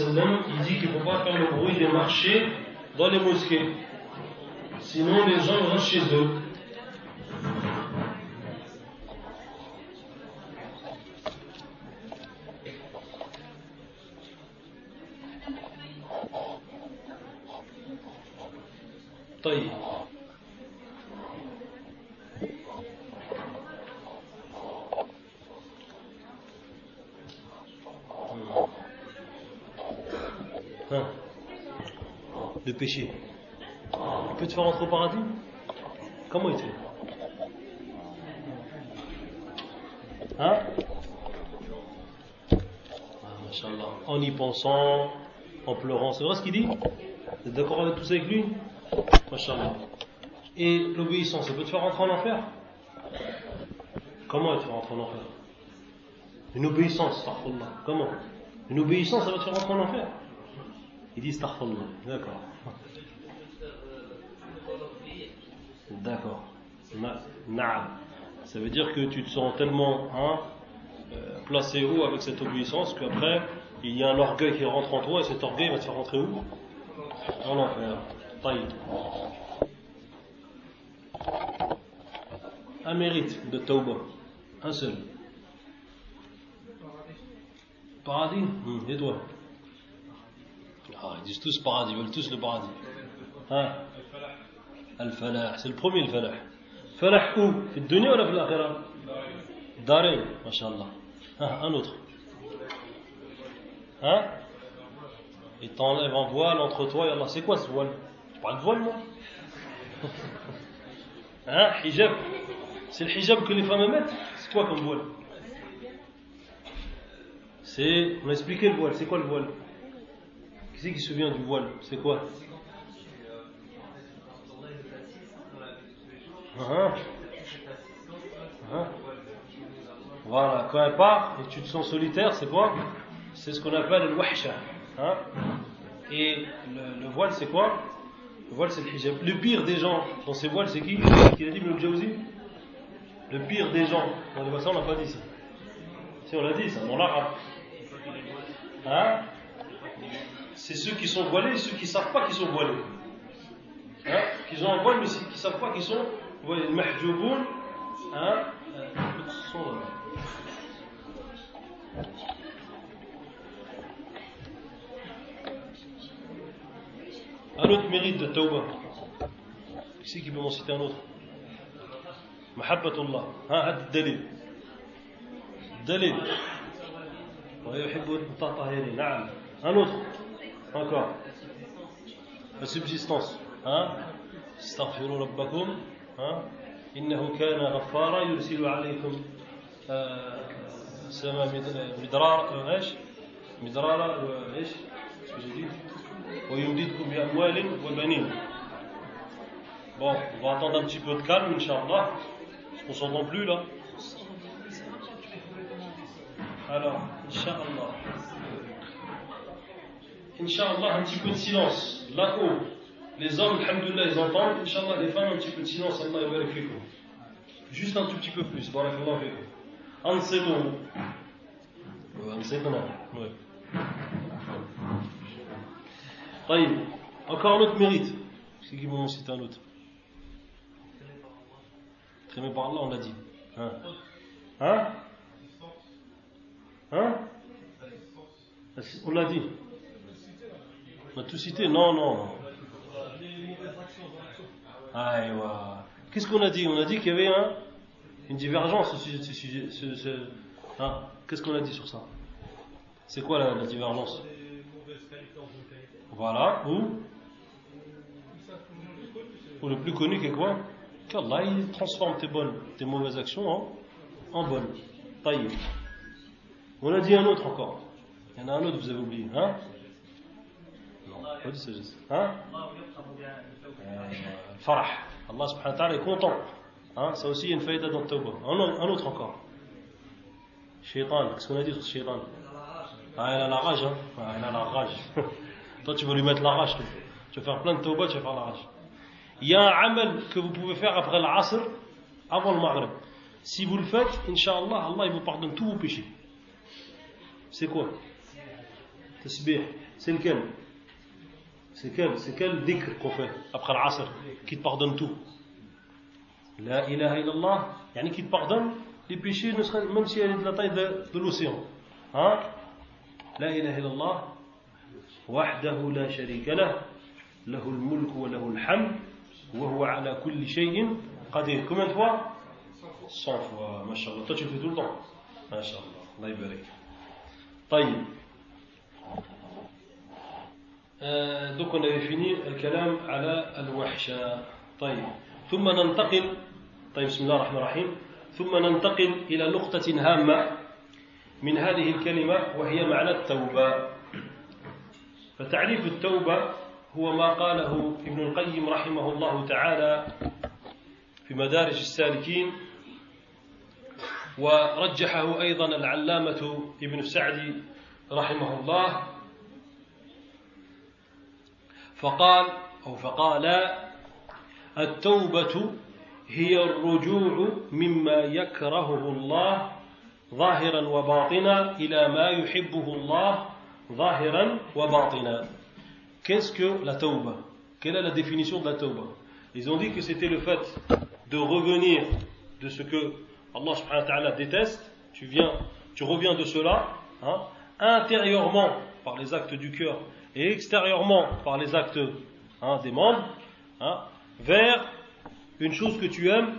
il dit qu'il ne faut pas faire le bruit des marchés dans les mosquées. C'est vrai ce qu'il dit Vous êtes d'accord avec tout ça avec lui Machallah. Et l'obéissance, ça peut te faire rentrer en enfer Comment elle te fait rentrer en enfer Une obéissance, astaghfirullah. Comment Une obéissance, ça va te faire rentrer en enfer Il dit astaghfirullah. D'accord. D'accord. Na- Naam. Ça veut dire que tu te sens tellement hein, euh, placé haut avec cette obéissance qu'après, il y a un orgueil qui rentre en toi, et cet orgueil va te faire rentrer où? En enfer. Taïd. Un mérite de Tauba, un seul. Paradis mmh. Et toi? Ah, Ils disent tous paradis, ils veulent tous le paradis. Hein? Al-Falah, c'est le premier le Falah. Falah où? Fait dunya ou la Falah Daré, ah, un autre hein? Il t'enlève un voile entre toi et Allah. C'est quoi ce voile? Je parle de voile moi? Hein? Hijab. C'est le hijab que les femmes mettent? C'est quoi comme voile? C'est on a expliqué le voile. C'est quoi le voile? Qui c'est qui se souvient du voile? C'est quoi? Hein? Hein? Voilà, quand elle part et tu te sens solitaire, c'est quoi? C'est ce qu'on appelle le wahsha. Hein et le, le voile, c'est quoi? Le voile, c'est le hijab. Le pire des gens dans ces voiles, c'est qui? Qui a dit le Jawzi? Le pire des gens. Les ça, on n'a pas dit ça. Si, on l'a dit ça, dans l'arabe. Hein? C'est ceux qui sont voilés et ceux qui ne savent pas qu'ils sont voilés. Hein? Qui ont un voile, mais qui ne savent pas qu'ils sont le mahjouboun, hein, euh, sont là. Un autre mérite de Tauba. Qui c'est qui peut m'en citer un autre Mahabbatullah. Hein. ويحب المتطهرين. نعم. Un autre. Encore. La subsistance. Hein استغفروا ربكم ها إنه كان غفارا يرسل عليكم آه، سما مد- مدرار آه، إيش مدرارا آه، إيش ويمددكم بأموال وبنين Bon, on va attendre un petit peu de calme, Inch'Allah. Parce qu'on s'entend plus là. Alors, Inch'Allah. Inch'Allah, un petit peu de silence. Là-haut, les hommes, alhamdoulilah, ils entendent. Inch'Allah, les femmes, un petit peu de silence. Allah yabarak fikum. Juste un tout petit peu plus. Barakallah fikum. Anseitou. Ouais, Anseitouna. Ouais. Encore un autre mérite. C'est qui m'en cite un autre Traîné par Allah, on l'a dit. Hein, hein Hein On l'a dit. On a tout cité Non, non. Qu'est-ce qu'on a dit On a dit qu'il y avait une divergence au sujet de ce sujet. Hein Qu'est-ce qu'on a dit sur ça C'est quoi la divergence voilà. Ou le plus connu qui est quoi Qu'Allah il transforme tes bonnes, tes mauvaises actions en, bonnes. Taïb. On a dit un autre encore. Il y en a un autre, vous avez oublié. Hein Non, pas sagesse. Hein Euh, Farah. Allah subhanahu wa ta'ala est content. Hein ça aussi, il y a une faïda dans le. Un, autre- encore. Shaitan. Qu'est-ce qu'on a dit sur Shaitan Ah, il a la rage. Hein ah, il a la rage. toi, tu vas lui mettre la rage. toi. Tu vas faire plein de tawbah, tu vas faire la rage. il y a un amal que vous pouvez faire après l'asr, avant le maghrib. Si vous le faites, Inch'Allah, Allah il vous pardonne tous vos péchés. C'est quoi Tasbih. C'est lequel C'est quel C'est quel dhikr qu'on fait après l'asr qui te pardonne tout La ilaha illallah, yani qui te pardonne les péchés, même si elle est de la taille de, de l'océan. Hein La ilaha illallah, وحده لا شريك له له الملك وله الحمد وهو على كل شيء قدير. كم انت fois? ما شاء الله تشوف في طول ما شاء الله الله يبارك طيب دوك أنا avait الكلام على الوحشة طيب ثم ننتقل طيب بسم الله الرحمن الرحيم ثم ننتقل إلى نقطة هامة من هذه الكلمة وهي معنى التوبة فتعريف التوبة هو ما قاله ابن القيم رحمه الله تعالى في مدارج السالكين ورجحه أيضا العلامة ابن سعدي رحمه الله فقال أو فقال التوبة هي الرجوع مما يكرهه الله ظاهرا وباطنا إلى ما يحبه الله Zahiran wa batina. Qu'est-ce que la tauba? Quelle est la définition de la tauba? Ils ont dit que c'était le fait de revenir de ce que Allah subhanahu wa ta'ala déteste. Tu viens, tu reviens de cela, hein, intérieurement par les actes du cœur et extérieurement par les actes hein, des membres, hein, vers une chose que tu aimes,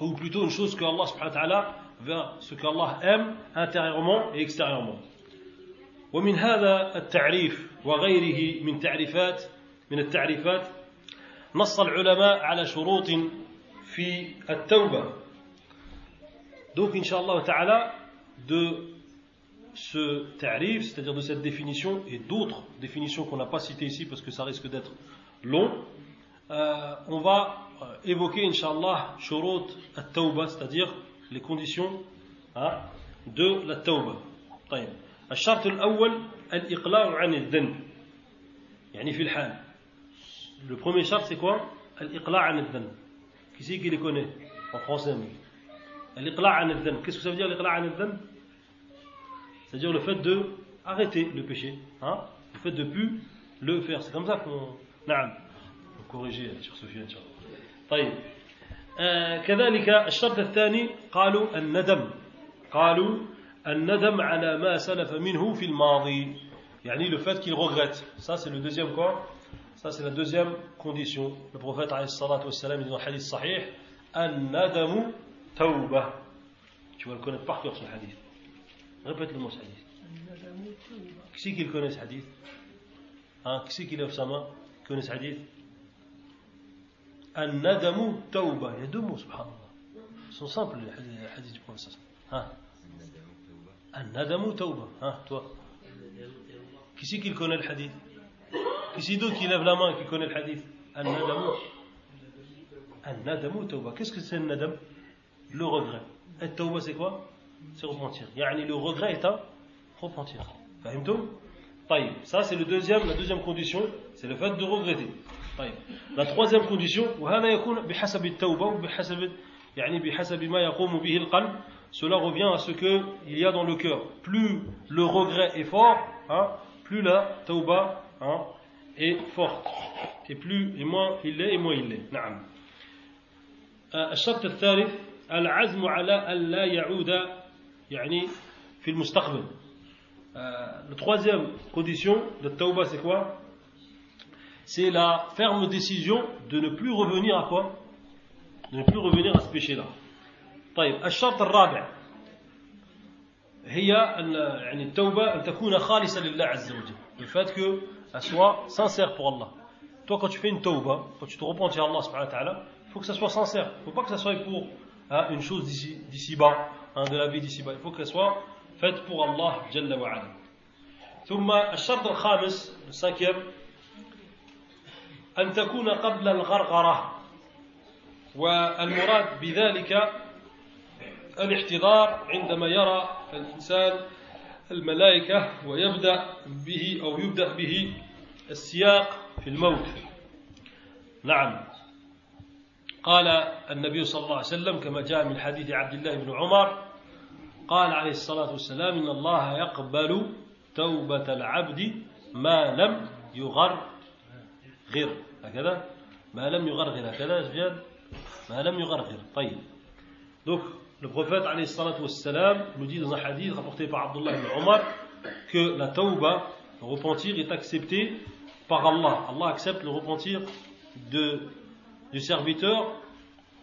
ou plutôt une chose que Allah subhanahu wa ta'ala, vers ce qu'Allah aime intérieurement et extérieurement. ومن هذا التعريف وغيره من تعريفات من التعريفات نص العلماء على شروط في التوبة donc inshallah ta'ala de ce tarif, c'est-à-dire de cette définition et d'autres définitions qu'on n'a pas citées ici parce que ça risque d'être long, euh, on va euh, évoquer inshallah shurut at-tawbah, c'est-à-dire les conditions hein, de la tawbah. الشرط الأول الإقلاع عن الذنب. يعني في الحال. لو برومي شرط سي كوا الإقلاع عن الذنب. كي سي كي لي كوني اون فرونسي الإقلاع عن الذنب. كيسكو سا فيدير الإقلاع عن الذنب؟ سا فيدير لو فات دو أريتي لو بيشي ها لو فات دو بو لو فير سي كوم سا نعم كوريجي شيخ سفيان إن شاء الله طيب كذلك الشرط الثاني قالوا الندم. قالوا الندم على ما سلف منه في الماضي يعني le fait qu'il regrette ça c'est le deuxième quoi ça c'est la deuxième condition le prophète عليه الصلاة والسلام dit dans le hadith sahih الندم توبة tu vas le connaître par cœur ce hadith répète le mot ce hadith qui c'est qui le connaît ce hadith hein, qui c'est qui lève sa main connaît ce hadith الندم توبة il y a deux mots subhanallah ils sont simples les hadiths du prophète hein الندم توبة. ها توا كيسي كي يكون الحديث كيسي دو كي لاف لا مان كي يكون الحديث الندم. الندم توبة. كيسكو سي الندم لو غوغري التوبة سي كوا سي روبونتيغ يعني لو غوغري تا روبونتيغ فهمتم؟ طيب سا سي لو دوزيام لا دوزيام كونديسيون سي لو فات دو غوغريتي طيب لا تروازيام كونديسيون وهذا يكون بحسب التوبة وبحسب يعني بحسب ما يقوم به القلب. cela revient à ce qu'il y a dans le cœur. Plus le regret est fort, hein, plus la tauba hein, est forte. Et plus et moins il l'est, et moins il l'est. نعم. الشرط الثالث العزم على أن لا يعود يعني في المستقبل. La troisième condition de tauba c'est quoi C'est la ferme décision de ne plus revenir à quoi De ne plus revenir à ce péché-là. طيب الشرط الرابع هي أن يعني التوبة أن تكون خالصة لله عز وجل. الفات كو أسوا سانسيغ بو الله توا كو تفين توبة كو تو روبونتي الله سبحانه وتعالى فو كو سوا سانسير فو با كو سوا بو اون شوز ديسي با ان دو لا في ديسي با فو كو سوا فات بو الله جل وعلا ثم الشرط الخامس السانكيام أن تكون قبل الغرغرة. والمراد بذلك الاحتضار عندما يرى الإنسان الملائكة ويبدأ به أو يبدأ به السياق في الموت. نعم. قال النبي صلى الله عليه وسلم كما جاء من حديث عبد الله بن عمر قال عليه الصلاة والسلام إن الله يقبل توبة العبد ما لم يغرغر. هكذا؟ ما لم يغرغر. هكذا جاد ما لم يغرغر. طيب. donc le prophète عليه الصلاة والسلام nous dit dans un hadith rapporté par Abdullah ibn Omar que la tauba le repentir est accepté par Allah Allah accepte le repentir de, du serviteur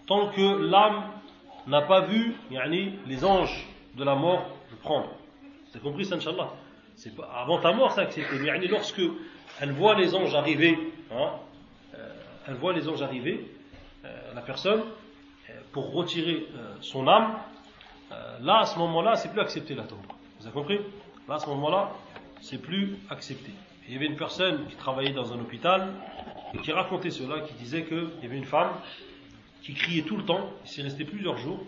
tant que l'âme n'a pas vu yani, les anges de la mort le prendre. Vous avez compris ça, Inch'Allah pas, Avant ta mort, c'est accepté. Mais yani, lorsque elle voit les anges arriver, hein, euh, elle voit les anges arriver, euh, la personne, euh, pour retirer euh, son âme, euh, là, à ce moment-là, c'est plus accepté la tombe. Vous avez compris? Là, à ce moment-là, c'est plus accepté. il y avait une personne qui travaillait dans un hôpital et qui racontait cela, qui disait qu'il y avait une femme qui criait tout le temps, il s'est resté plusieurs jours,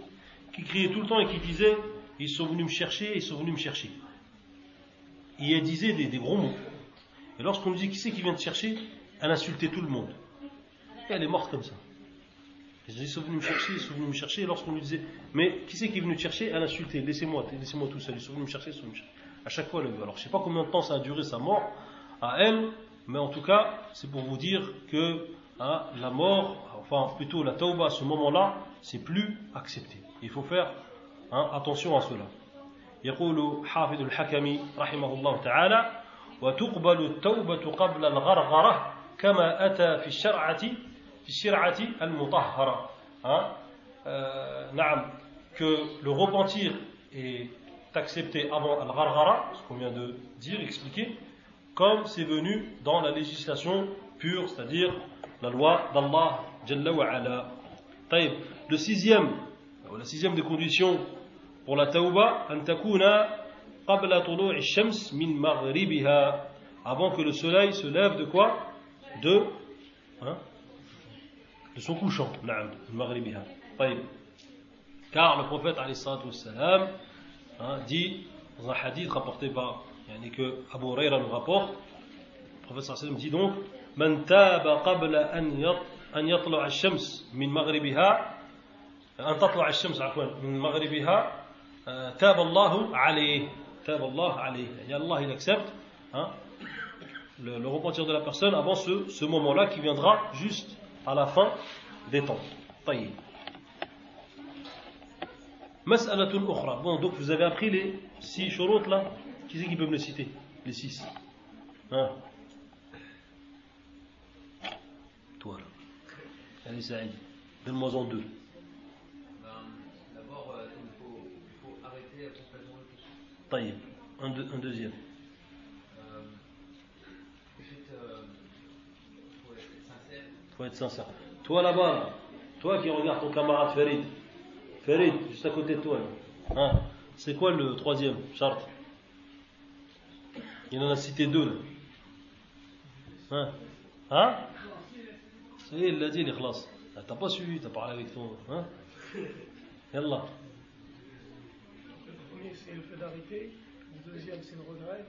qui criait tout le temps et qui disait Ils sont venus me chercher, ils sont venus me chercher. Et elle disait des, gros mots. Et lorsqu'on lui dit Qui c'est qui vient te chercher? Elle insultait tout le monde. Et elle est morte comme ça. Ils sont venus me chercher, ils sont venus me chercher. Et lorsqu'on lui disait Mais qui c'est qui est venu te chercher Elle insultait Laissez-moi, laissez-moi tout seul. Ils sont venus me chercher, ils sont venus me chercher. À chaque fois, elle Alors je ne sais pas combien de temps ça a duré sa mort à elle, mais en tout cas, c'est pour vous dire que hein, la mort, enfin plutôt la tauba à ce moment-là, c'est plus accepté. Il faut faire hein, attention à cela. يقول حافظ الحكم رحمه الله تعالى وتقبل التوبة قبل الغرغرة كما أتى في الشرعة Shir'ati al-mutahhara. Hein? Euh, que le repentir est accepté avant al-gharghara, ce qu'on vient de dire, expliquer, comme c'est venu dans la législation pure, c'est-à-dire la loi d'Allah Jalla wa ala. Le sixième, euh, la sixième des conditions pour la tauba, avant que le soleil se lève de quoi? De? Hein de son couchant, na'am, maghribiha. Car le prophète alayhi salatu hein, dit dans un hadith rapporté par yani que Abu Huraira nous rapporte le prophète sallam dit donc من تاب قبل أن أن يطلع الشمس من مغربها أن تطلع الشمس عفوا من مغربها تاب الله عليه تاب الله عليه يعني Allah il accepte hein, le, le repentir de la personne avant ce, ce moment-là qui viendra juste à la fin des temps. طيب مسألة أخرى. Bon, donc vous avez appris les six shurut là. Qui c'est qui peut me les citer Les six. Hein Toi là. Allez, Saïd. Donne-moi en deux. D'abord, il, faut, il faut arrêter complètement le péché. Taïb. Un, deux, un deuxième. Faut être sincère. Toi là-bas, là, toi qui regardes ton camarade Farid, Farid, juste à côté de toi. Hein c'est quoi le troisième charte? Il en a cité deux là. Hein? Hein? Ça y est, il l'a dit, l'ikhlas. Ah, T'as pas suivi, t'as parlé avec ton. Hein? Yallah. Le premier, c'est le fait d'arrêter. Le deuxième, c'est le regret.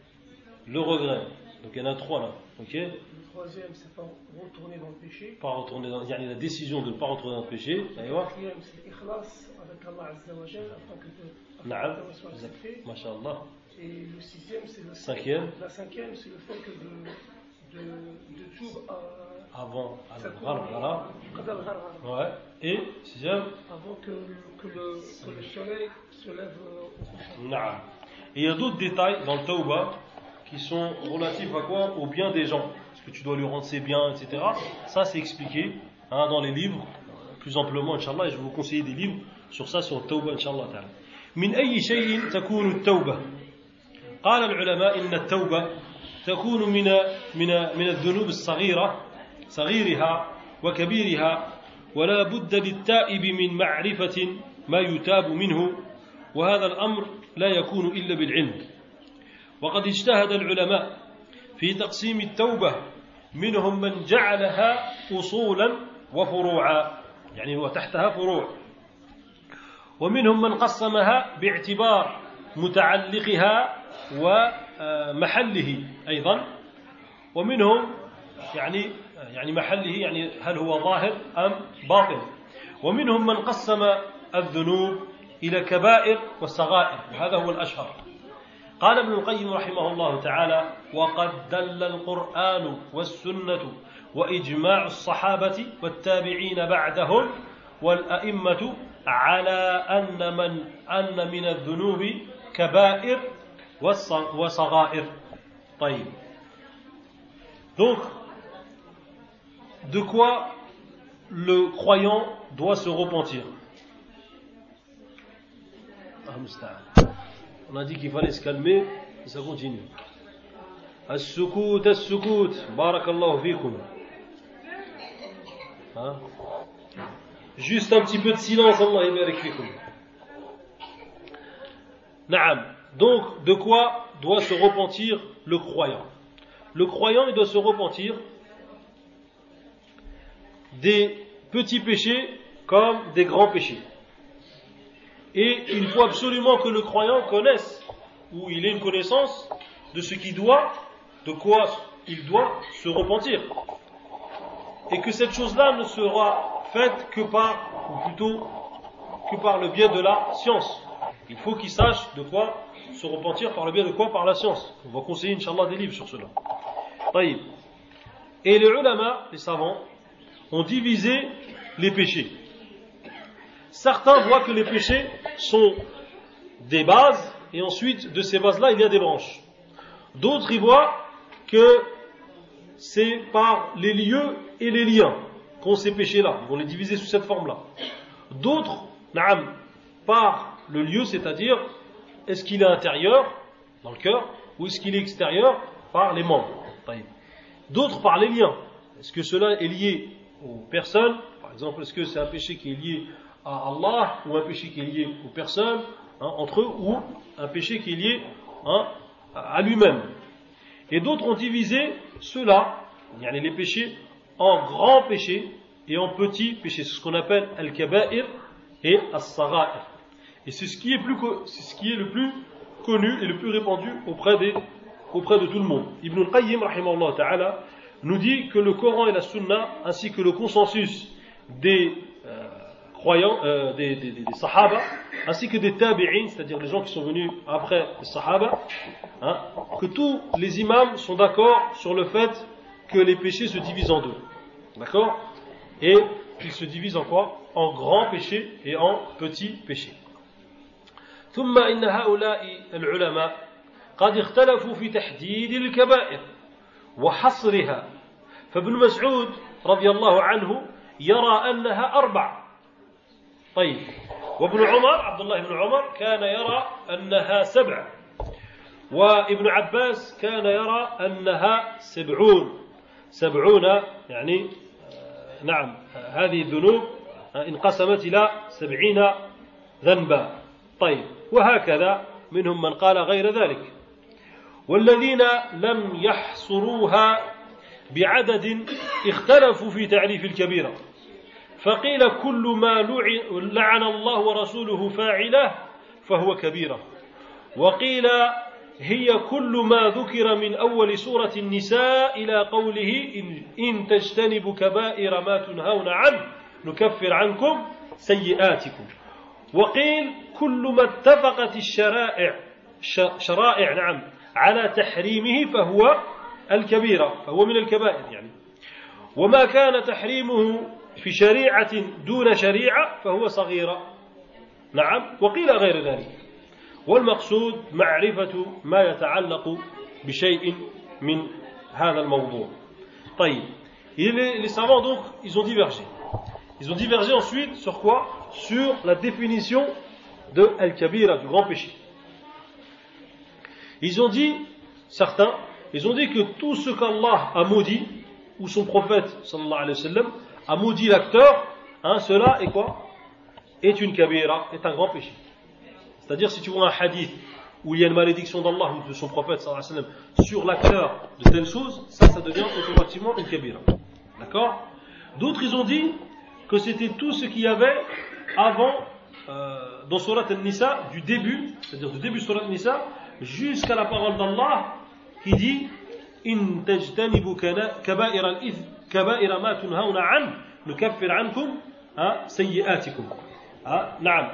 Le regret. Donc il y en a trois là. Ok Le troisième, c'est pas retourner dans le péché. Pas retourner dans. Il y a la décision de ne pas retourner dans le péché. Le quatrième, c'est l'ikhlas avec Allah Azza wa Jal afin que soit accepté. Masha'Allah. Et le sixième, c'est le Cinquième. La cinquième, c'est le fait que de, de, de tout à. Avant. ça al-gharghara. Ouais. Et sixième. Avant que, que, le, que le soleil se lève au. Et il y a d'autres détails dans le tauba qui sont relatifs à quoi Au bien des gens. Est-ce que tu dois lui rendre ses biens, etc. Ça, c'est expliqué hein, dans les livres, euh, plus amplement, Inch'Allah, et je vais vous conseiller des livres sur ça, sur le tauba, Inch'Allah. ta'ala. من أي شيء تكون التوبة؟ قال العلماء إن التوبة تكون من من من الذنوب الصغيرة صغيرها وكبيرها ولا بد للتائب من معرفة ما يتاب منه وهذا الأمر لا يكون إلا بالعلم وقد اجتهد العلماء في تقسيم التوبة منهم من جعلها أصولا وفروعا يعني وتحتها فروع. ومنهم من قسمها باعتبار متعلقها ومحله أيضا. ومنهم يعني يعني محله يعني هل هو ظاهر أم باطن. ومنهم من قسم الذنوب إلى كبائر وصغائر وهذا هو الأشهر. قال ابن القيم رحمه الله تعالى وقد دل القرآن والسنة وإجماع الصحابة والتابعين بعدهم والأئمة على أن من أن من الذنوب كبائر وصغائر. طيب. Donc, de quoi le croyant doit se repentir? On a dit qu'il fallait se calmer, et ça continue. السكوت السكوت بارك الله فيكم Hein? Juste un petit peu de silence, Allah يبارك فيكم. Naam. Donc, de quoi doit se repentir le croyant Le croyant, il doit se repentir des petits péchés comme des grands péchés. Et il faut absolument que le croyant connaisse, ou il ait une connaissance de ce qu'il doit, de quoi il doit se repentir. Et que cette chose-là ne sera faite que par, ou plutôt que par le biais de la science. Il faut qu'il sache de quoi se repentir par le biais de quoi Par la science. On va conseiller, Inch'Allah, des livres sur cela. Et les ulama, les savants, ont divisé les péchés. Certains voient que les péchés sont des bases, et ensuite, de ces bases-là, il y a des branches. D'autres y voient que c'est par les lieux et les liens qu'ont ces péchés-là. Ils vont les diviser sous cette forme-là. D'autres, par le lieu, c'est-à-dire est-ce qu'il est intérieur, dans le cœur, ou est-ce qu'il est extérieur, par les membres. D'autres par les liens. Est-ce que cela est lié aux personnes? Par exemple, est-ce que c'est un péché qui est lié à Allah, ou un péché qui est lié aux personnes, hein, entre eux, ou un péché qui est lié hein, à lui-même Et d'autres ont divisé cela, les péchés, en grands péchés et en petits péchés. C'est ce qu'on appelle al-kaba'ir et as-sara'ir. Et c'est ce qui est, le plus connu et le plus répandu auprès, de tout le monde. Ibn al-Qayyim ta'ala, nous dit que le Coran et la Sunna, ainsi que le consensus des croyants, euh, des, des, des, Sahaba, ainsi que des Tabi'in, c'est-à-dire les gens qui sont venus après les Sahaba, hein, que tous les imams sont d'accord sur le fait que les péchés se divisent en deux. D'accord Et qu'ils se divisent en quoi En grands péchés et en petits péchés. ثم إن هؤلاء العلماء قد اختلفوا في تحديد الكبائر وحصرها فابن مسعود رضي الله عنه يرى أنها أربع طيب. وابن عمر عبد الله بن عمر كان يرى أنها سبع. وابن عباس كان يرى أنها سبعون. سبعون يعني نعم هذه الذنوب انقسمت إلى سبعين ذنبا. طيب. وهكذا منهم من قال غير ذلك. والذين لم يحصروها بعدد اختلفوا في تعريف الكبيرة. فقيل كل ما لعن الله ورسوله فاعله فهو كبيرة. وقيل هي كل ما ذكر من أول سورة النساء إلى قوله إن, إن تجتنبوا كبائر ما تنهون عنه نكفر عنكم سيئاتكم. وقيل كل ما اتفقت الشرائع شرائع نعم على تحريمه فهو الكبيرة فهو من الكبائر يعني. وما كان تحريمه في شريعة دون شريعة فهو صغيرة نعم وقيل غير ذلك والمقصود معرفة ما يتعلق بشيء من هذا الموضوع طيب les savants donc ils ont divergé ils ont divergé ensuite sur quoi sur la définition de Al-Kabira, du grand péché. Ils ont dit, certains, ils ont dit que tout ce qu'Allah a maudit, ou son prophète, sallallahu alayhi wa sallam, a maudit l'acteur, hein, cela est quoi? Est une kabira, est un grand péché. C'est-à-dire, si tu vois un hadith où il y a une malédiction d'Allah ou de son prophète, sur l'acteur de telle chose, ça, ça devient automatiquement une kabira. D'accord? D'autres, ils ont dit que c'était tout ce qu'il y avait avant, euh, dans Surat al-Nisa, du début, c'est-à-dire du début de Surat al-Nisa, jusqu'à la parole d'Allah qui dit كبائر ما تنهون عنه نكفر عنكم hein, سيئاتكم hein, نعم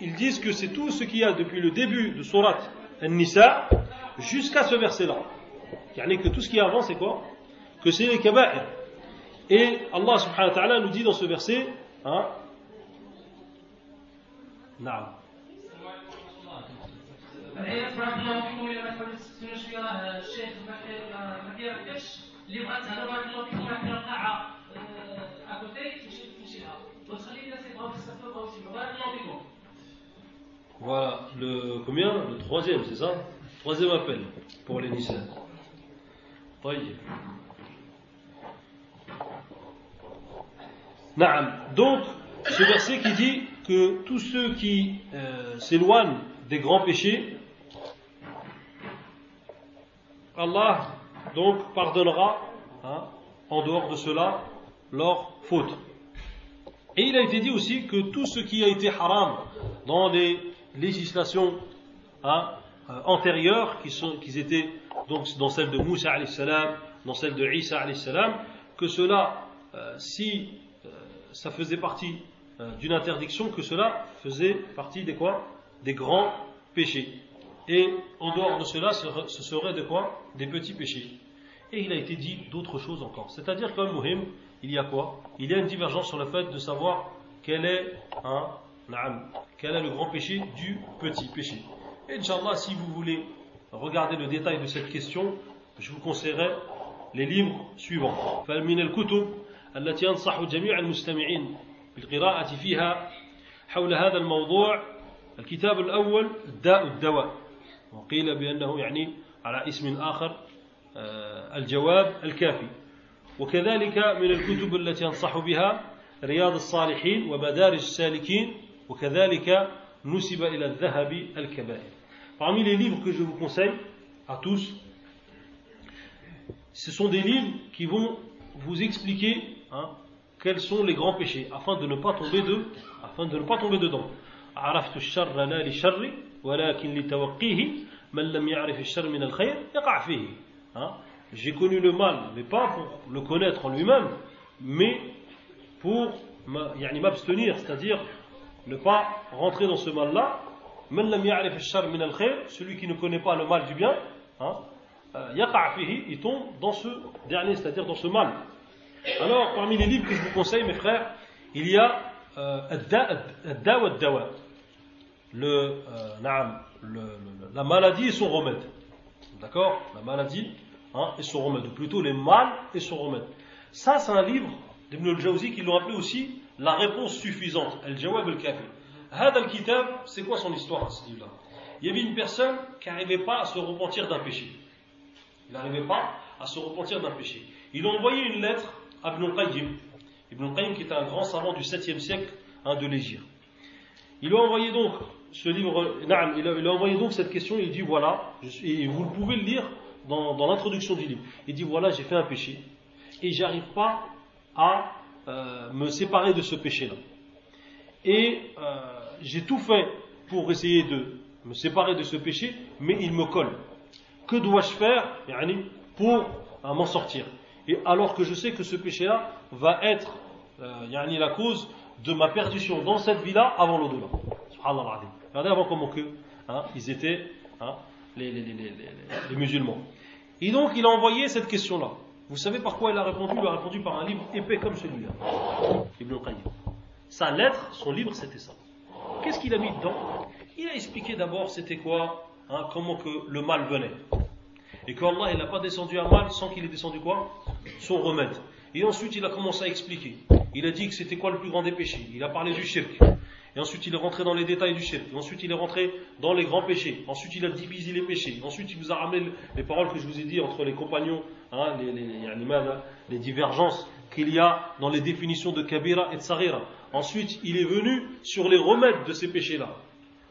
ils disent que c'est tout ce qu'il y a depuis le début de Surat An-Nisa jusqu'à ce verset-là. Yani que tout ce qui est avant, c'est quoi Que c'est les kaba'ir. Et Allah subhanahu wa ta'ala nous dit dans ce verset, hein, نعم الحين بارك الله فيكم الى ما تحاول شويه راه الشيخ ما كيركبش اللي بغات هذا بارك الله فيكم راه كاين قاعه اكوتي تمشي تمشي لها وتخلي الناس يبغاو يستفدوا يبغاو يسمعوا بارك الله فيكم Voilà, le combien Le troisième, c'est ça Troisième appel pour les lycéens. طيب. Naam. Donc, ce verset qui dit que tous ceux qui euh, s'éloignent des grands péchés, Allah donc pardonnera hein, en dehors de cela leurs fautes. Et il a été dit aussi que tout ce qui a été haram dans les législations hein, euh, antérieures, qui, sont, qui étaient donc dans celle de Moussa salam, dans celle de Isa salam, que cela, euh, si euh, ça faisait partie d'une interdiction, que cela faisait partie des quoi? Des grands péchés. Et en dehors de cela, ce ce serait de quoi? Des petits péchés. Et il a été dit d'autres choses encore. C'est-à-dire qu'en Muhim, il y a quoi Il y a une divergence sur le fait de savoir quel est, hein, naam, quel est le grand péché du petit péché. Et Inch'Allah, si vous voulez regarder le détail de cette question, je vous conseillerais les livres suivants. فمن الكتب التي أنصح جميع المستمعين بالقراءة فيها حول هذا الموضوع الكتاب الأول الداء الدواء وقيل بأنه يعني على اسم آخر آه، الجواب الكافي وكذلك من الكتب التي أنصح بها رياض الصالحين ومدارج السالكين وكذلك نسب إلى الذهب الكبائر Parmi les livres que je vous conseille à tous, ce sont des livres qui vont vous expliquer hein, quels sont les grands péchés, afin de ne pas tomber de, afin de ne pas tomber dedans. Hein? J'ai connu le mal, mais pas pour le connaître en lui-même, mais pour m'abstenir, c'est-à-dire ne pas rentrer dans ce mal-là. Celui qui ne connaît pas le mal du bien, hein? Euh, il tombe dans ce dernier, c'est-à-dire dans ce mal. Alors, parmi les livres que je vous conseille, mes frères, il y a euh, le, euh, la maladie et son remède. D'accord? La maladie hein, et son remède, ou plutôt les mal et son remède. Ça, c'est un livre d'Ibn al-Jawzi qui l'ont appelé aussi la réponse suffisante, Al-Jawab al-Kafi. Hada al-Kitab, c'est quoi son histoire, ce livre-là? Il y avait une personne qui n'arrivait pas à se repentir d'un péché. Il n'arrivait pas à se repentir d'un péché. Il a envoyé une lettre à Ibn al-Qayyim. Ibn al-Qayyim qui était un grand savant du 7e siècle hein, de l'Égypte. Il a envoyé donc ce livre, il, a, envoyé donc cette question, il dit voilà, et vous pouvez le lire dans, l'introduction du livre. Il dit voilà, j'ai fait un péché et j'arrive pas à euh, me séparer de ce péché-là. Et euh, j'ai tout fait pour essayer de me séparer de ce péché, mais il me colle. Que dois-je faire pour euh, m'en sortir? Et alors que je sais que ce péché-là va être la cause de ma perdition dans cette vie-là avant l'au-delà. Subhanallah. Regardez avant comment que, hein, ils étaient hein, les, les- les- les- musulmans. Et donc il a envoyé cette question-là. Vous savez par quoi il a répondu? Il a répondu par un livre épais comme celui-là. Ibn al-Qayyim. Sa lettre, son livre, c'était ça. Qu'est-ce qu'il a mis dedans? Il a expliqué d'abord c'était quoi, hein, comment que le mal venait. Et qu'Allah il n'a pas descendu un mal sans qu'il ait descendu quoi? Son remède. Et ensuite il a commencé à expliquer. Il a dit que c'était quoi le plus grand des péchés. Il a parlé du shirk. Et ensuite il est rentré dans les détails du shirk. Et ensuite il est rentré dans les grands péchés. Ensuite il a divisé les péchés. Ensuite il vous a ramené les paroles que je vous ai dit entre les compagnons, hein, les, les, madha, les divergences qu'il y a dans les définitions de Kabira et de Sarira. Ensuite il est venu sur les remèdes de ces péchés-là.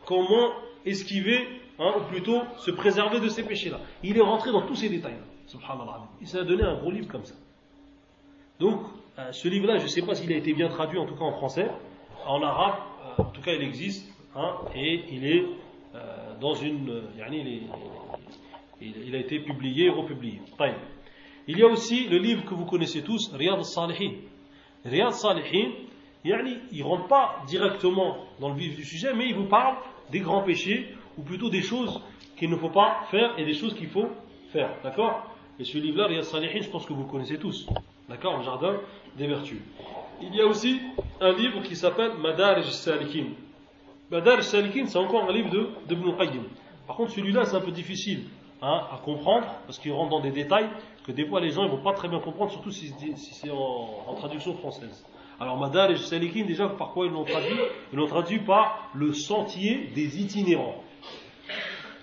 Comment esquiver, hein, ou plutôt se préserver de ces péchés-là. Il est rentré dans tous ces détails-là. Subhanallah. Et ça a donné un gros livre comme ça. Donc, euh, ce livre-là, je ne sais pas s'il a été bien traduit, en tout cas en français. En arabe, en tout cas il existe, hein, et il est euh, dans une. Euh, il, il, a été publié et republié. Il y a aussi le livre que vous connaissez tous, Riyad al-Salihin. Riyad Salihin, il ne rentre pas directement dans le vif du sujet, mais il vous parle des grands péchés, ou plutôt des choses qu'il ne faut pas faire et des choses qu'il faut faire. D'accord? Et ce livre-là, Riyad al-Salihin, je pense que vous connaissez tous. D'accord? Le jardin des vertus. Il y a aussi un livre qui s'appelle Madar al-Salikin. Madar al-Salikin, c'est encore un livre de, de Ibn. Par contre, celui-là, c'est un peu difficile hein, à comprendre, parce qu'il rentre dans des détails que des fois les gens ne vont pas très bien comprendre, surtout si, c'est en, traduction française. Alors, Madar et Salikin, déjà, par quoi ils l'ont traduit? Ils l'ont traduit par le sentier des itinérants.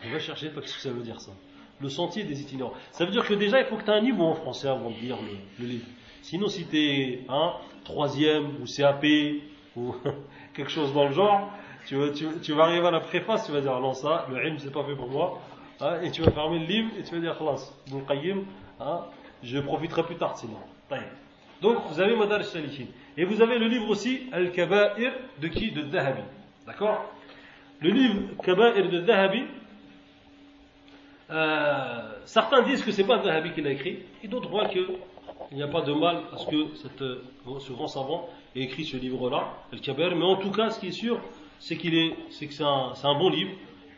On va chercher pas ce que ça veut dire ça. Le sentier des itinérants. Ça veut dire que déjà, il faut que tu aies un niveau en français avant de lire le, le livre. Sinon, si tu es hein, troisième ou CAP ou quelque chose dans le genre, tu, vas arriver à la préface, tu vas dire non, ça, le ilm, c'est pas fait pour moi. Hein, et tu vas fermer le livre et tu vas dire khlas, hein, je profiterai plus tard sinon. Donc, vous avez Madar al-Salikin. Et vous avez le livre aussi, Al-Kaba'ir, de qui? De Dahabi. D'accord? Le livre Kaba'ir de Dahabi, euh, certains disent que c'est pas Dahabi qui l'a écrit, et d'autres voient qu'il n'y a pas de mal à ce que cette, ce grand savant ait écrit ce livre-là, Al-Kaba'ir. Mais en tout cas, ce qui est sûr, c'est qu'il est, que c'est un, bon livre,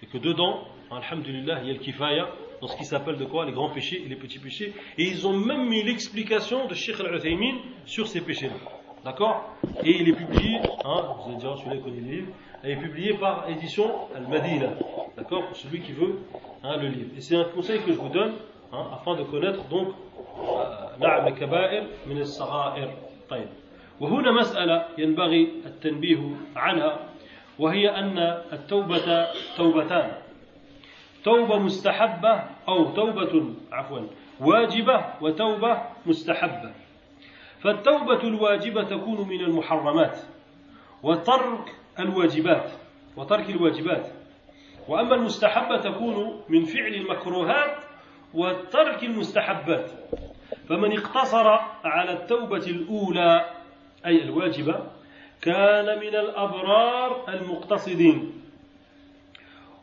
et que dedans, Alhamdulillah, il y a le kifaya, dans ce qui s'appelle de quoi Les grands péchés et les petits péchés. Et ils ont même mis l'explication de Sheikh al-Uthaymin sur ces péchés-là. D'accord? Et il est publié, hein, vous allez dire, celui-là connaît le livre, il est publié par édition Al-Madina. D'accord? Celui qui veut hein, le livre. Et c'est un conseil que je vous donne, hein, afin de connaître donc نعم الكبائر من الصغائر. طيب. وهنا مسألة ينبغي التنبيه عنها وهي أن التوبة توبتان. توبة مستحبة أو توبة عفوا واجبة وتوبة مستحبة. فالتوبة الواجبة تكون من المحرمات وترك الواجبات وترك الواجبات. وأما المستحبة تكون من فعل المكروهات وترك المستحبات. فمن اقتصر على التوبة الأولى أي الواجبة كان من الأبرار المقتصدين.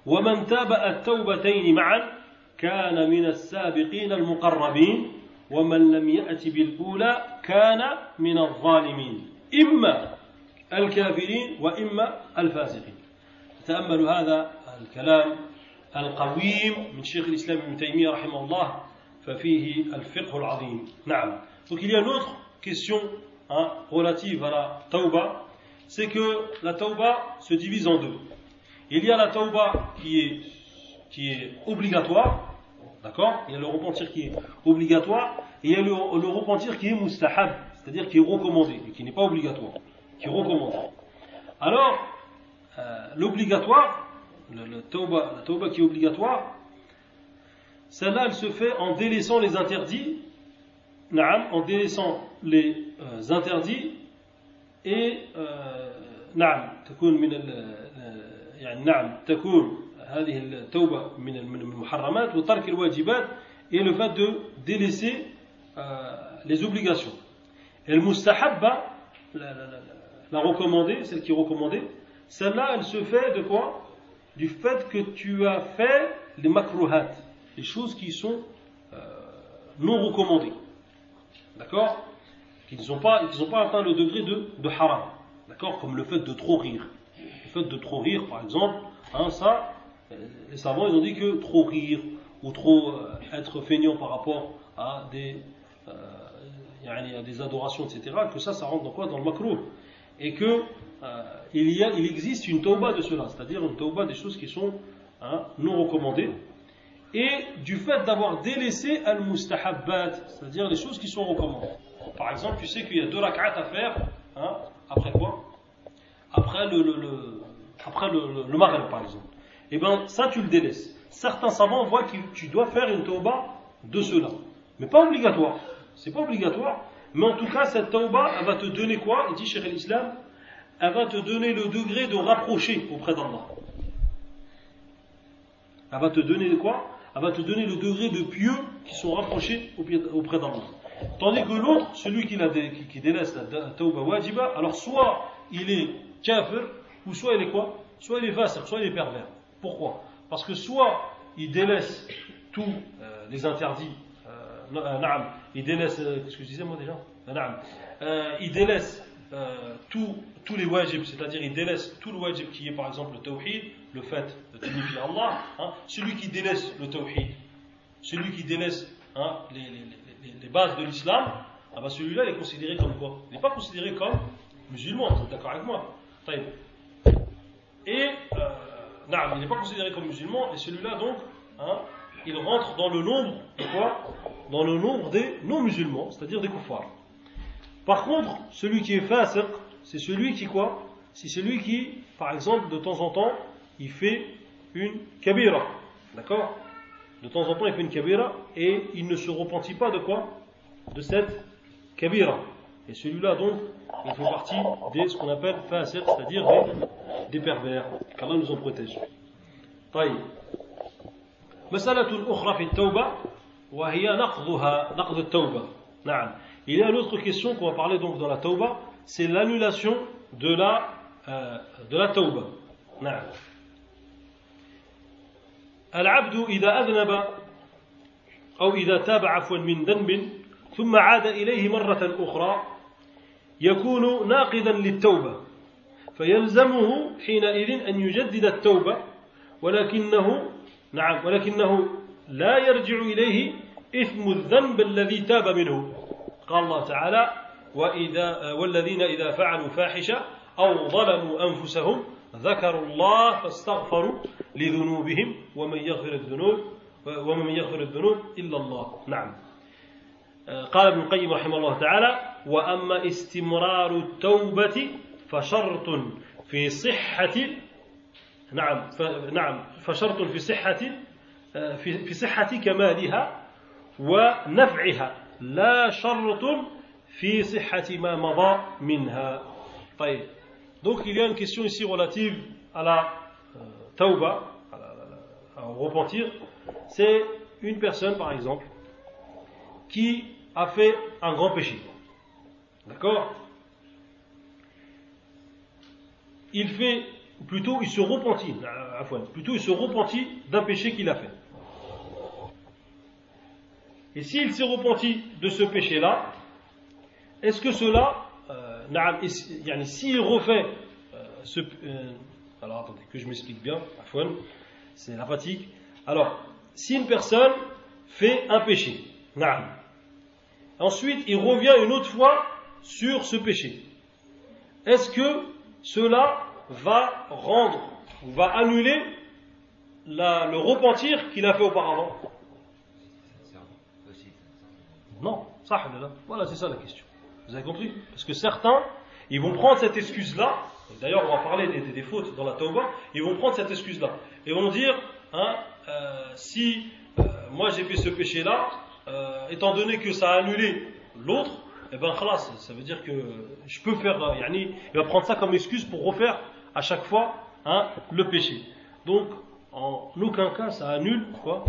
ومن تابع التوبتين معا كان من السابقين المقربين. ومن لم يأت بالأولى كان من الظالمين. إما الكافرين وإما الفاسقين. تأملوا هذا الكلام. القويم من شيخ الإسلام ابن تيمية رحمه الله ففيه الفقه العظيم نعم Donc il y a une autre question hein, relative à la tauba, c'est que la tauba se divise en deux. Il y a la tauba qui est, qui est obligatoire, d'accord Il y a le repentir qui est obligatoire, et il y a le, le repentir qui est mustahab, c'est-à-dire qui est recommandé, et qui n'est pas obligatoire, qui est recommandé. Alors, euh, l'obligatoire, le, le tauba, la tauba qui est obligatoire, celle-là, elle se fait en délaissant les interdits, naam, en délaissant les euh, interdits, et نعم تكون من يعني نعم تكون هذه التوبة من المحرمات وترك الواجبات et le fait de délaisser euh, les obligations. Et le mustahabba, la, la, la, la recommandée, celle qui est recommandée, celle-là, elle se fait de quoi Du fait que tu as fait les makruhat, les choses qui sont euh, non recommandées. D'accord? Qui n'ont pas, pas atteint le degré de, de haram. D'accord? Comme le fait de trop rire. Le fait de trop rire, par exemple, hein, ça, les savants, ils ont dit que trop rire ou trop euh, être feignant par rapport à des, euh, des adorations, etc., que ça, ça rentre dans quoi? Dans le macro. Et que euh, il, y a, il existe une tauba de cela, c'est-à-dire une tauba des choses qui sont hein, non recommandées, et du fait d'avoir délaissé al-mustahabbat, c'est-à-dire les choses qui sont recommandées. Par exemple, tu sais qu'il y a deux rak'at à faire, hein, après quoi? Après le, le, après le, le, par exemple. Et bien, ça, tu le délaisses. Certains savants voient que tu dois faire une tauba de cela. Mais pas obligatoire. C'est pas obligatoire. Mais en tout cas, cette tauba, elle va te donner quoi? Il dit chez l'islam, elle va te donner le degré de rapprocher auprès d'Allah. Elle va te donner quoi? Elle va te donner le degré de pieux qui sont rapprochés auprès d'Allah. Tandis que l'autre, celui qui, délaisse la tauba wajiba, alors soit il est kafir, ou soit il est quoi? Soit il est fasir, soit il est pervers. Pourquoi? Parce que soit il délaisse tous euh, les interdits, euh, il délaisse, euh, qu'est-ce que je disais moi déjà? Euh, il délaisse euh, tous les wajibs, c'est-à-dire il délaisse tout le wajib qui est par exemple le tawhid, le fait d'unifier Allah. hein. celui qui délaisse le tawhid, celui qui délaisse hein, les, bases de l'islam, ah bah celui-là il est considéré comme quoi? Il n'est pas considéré comme musulman, vous êtes d'accord avec moi. Et euh, naam, il n'est pas considéré comme musulman, et celui-là donc, hein, il rentre dans le nombre de quoi? Dans le nombre des non-musulmans, c'est-à-dire des kuffars. Par contre, celui qui est fasiq, c'est celui qui quoi C'est celui qui, par exemple, de temps en temps, il fait une kabira. D'accord De temps en temps, il fait une kabira et il ne se repentit pas de quoi De cette kabira. Et celui-là, donc, il fait partie des ce qu'on appelle fasiq, c'est-à-dire des, des pervers. Qu'Allah nous en protège. طيب مسألة أخرى في التوبة وهي نقضها نقض التوبة نعم il y a une autre question qu'on va parler donc dans la tauba c'est l'annulation de la euh, de la tauba. العبد إذا أذنب أو إذا تاب عفوا من ذنب ثم عاد إليه مرة أخرى يكون ناقضا للتوبة فيلزمه حينئذ أن يجدد التوبة ولكنه نعم ولكنه لا يرجع إليه إثم الذنب الذي تاب منه قال الله تعالى وإذا والذين إذا فعلوا فاحشة أو ظلموا أنفسهم ذكروا الله فاستغفروا لذنوبهم ومن يغفر الذنوب ومن يغفر الذنوب إلا الله نعم قال ابن القيم رحمه الله تعالى وأما استمرار التوبة فشرط في صحة نعم. نعم فشرط في صحة في صحة كمالها ونفعها لا شرط في صحة ما مضى منها طيب donc il y a une question ici relative à la euh, tauba à, la, à, la, à repentir c'est une personne par exemple qui a fait un grand péché d'accord il fait plutôt il se repentit plutôt il se repentit d'un péché qu'il a fait et s'il s'est repenti de ce péché là est-ce que cela euh, s'il refait euh, ce euh, alors attendez que je m'explique bien c'est la fatigue. Alors si une personne fait un péché ensuite il revient une autre fois sur ce péché. Est-ce que cela va rendre va annuler le repentir qu'il a fait auparavant? Non, ça, voilà, c'est ça la question. Vous avez compris? Parce que certains, ils vont prendre cette excuse-là, d'ailleurs on va parler des, fautes dans la tauba, ils vont prendre cette excuse-là, et vont dire, hein, euh, si euh, moi j'ai fait ce péché-là, euh, étant donné que ça a annulé l'autre, eh ben khalas, ça veut dire que je peux faire, yani, il va prendre ça comme excuse pour refaire à chaque fois hein, le péché. Donc, en aucun cas, ça annule quoi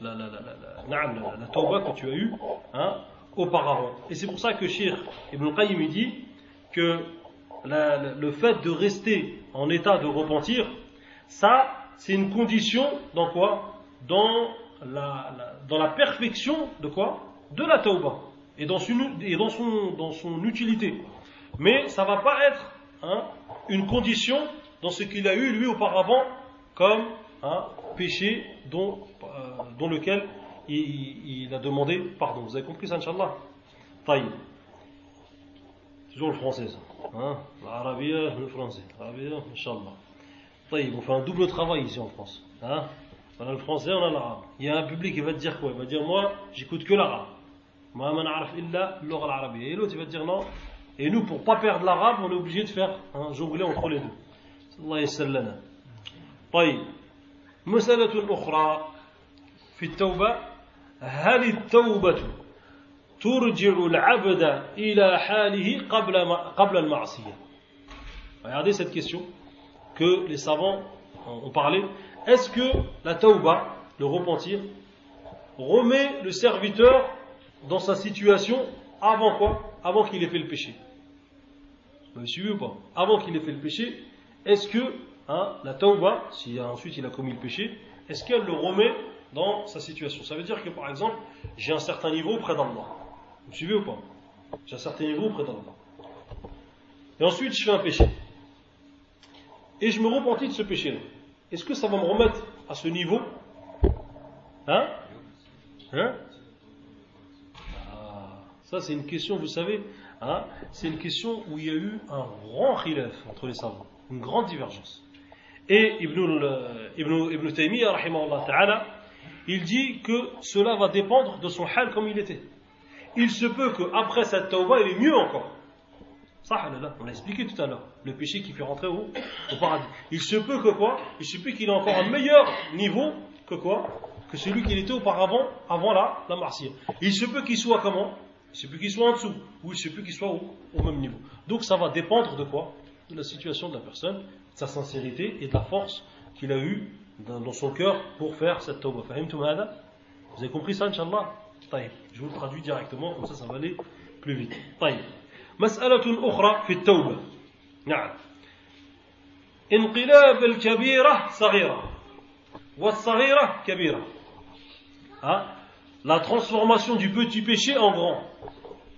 la, la, la, la, la, la tauba que tu as eue hein, auparavant. Et c'est pour ça que Shir Ibn Qayyim dit que le fait de rester en état de repentir, ça, c'est une condition dans quoi? Dans la, dans la perfection de quoi? De la tauba et dans son, et dans son, dans son utilité. Mais ça va pas être hein, une condition dans ce qu'il a eu lui auparavant comme un péché dont, euh, lequel il, a demandé pardon. Vous avez compris ça, Inch'Allah? Taï. Toujours le français, ça. Hein euh, le français. L'arabia, euh, Inch'Allah. Taï, on fait un double travail ici en France. Hein? On a le français, on a l'arabe. Il y a un public qui va te dire quoi? Il va dire Moi, j'écoute que l'arabe. Et l'autre, il va te dire Non. Et nous, pour ne pas perdre l'arabe, on est obligé de faire un hein, entre les deux. Allah مسألة أخرى في التوبة هل التوبة ترجع العبد إلى حاله قبل قبل المعصية Regardez cette question que les savants ont parlé. Est-ce que la tauba, le repentir, remet le serviteur dans sa situation avant quoi Avant qu'il ait fait le péché. Vous me suivez ou pas Avant qu'il ait fait le péché, est-ce que hein, la tauba, si ensuite il a commis le péché, est-ce qu'elle le remet dans sa situation? Ça veut dire que par exemple, j'ai un certain niveau auprès d'Allah. Vous me suivez ou pas? J'ai un certain niveau auprès d'Allah. Et ensuite, je fais un péché. Et je me repentis de ce péché-là. Est-ce que ça va me remettre à ce niveau? Hein? Hein? Ah, Ça, c'est une question, vous savez, hein, c'est une question où il y a eu un grand khilaf entre les savants, une grande divergence. Et Ibn, Ibn, Ibn Taymiyyah, il dit que cela va dépendre de son hal comme il était. Il se peut qu'après cette tauba, il est mieux encore. Ça, on l'a expliqué tout à l'heure. Le péché qui fait rentrer au, paradis. Il se peut que quoi? Il se peut qu'il ait encore un meilleur niveau que quoi? Celui qu'il était auparavant, avant la, la. Il se peut qu'il soit comment? Il se peut qu'il soit en dessous. Ou il se peut qu'il soit au même niveau. Donc ça va dépendre de quoi? De la situation de la personne, de sa sincérité et de la force qu'il a eue dans, dans son cœur pour faire cette tauba. Vous avez compris ça, Inch'Allah Je vous le traduis directement, comme ça, ça va aller plus vite. طيب. مسألة أخرى في التوبة نعم انقلاب الكبيرة صغيرة والصغيرة كبيرة hein? La transformation du petit péché en grand.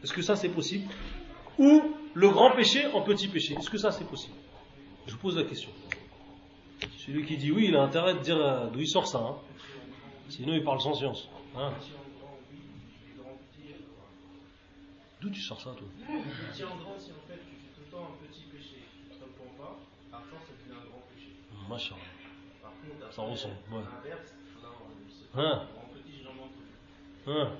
Est-ce que ça c'est possible Ou le grand péché en petit péché. Est-ce que ça c'est possible? Je vous pose la question. Celui qui dit oui, il a intérêt de dire euh, d'où il sort ça. Hein. Sinon, il parle sans science. Hein. D'où tu sors ça, toi? Petit en grand, si en fait tu fais tout le temps un petit péché, tu ne te repens pas, par chance ça devient un grand péché. Machin. Par contre, Ça ressemble, ouais. l'inverse, là, c'est Hein un grand petit, je n'en manque. Hein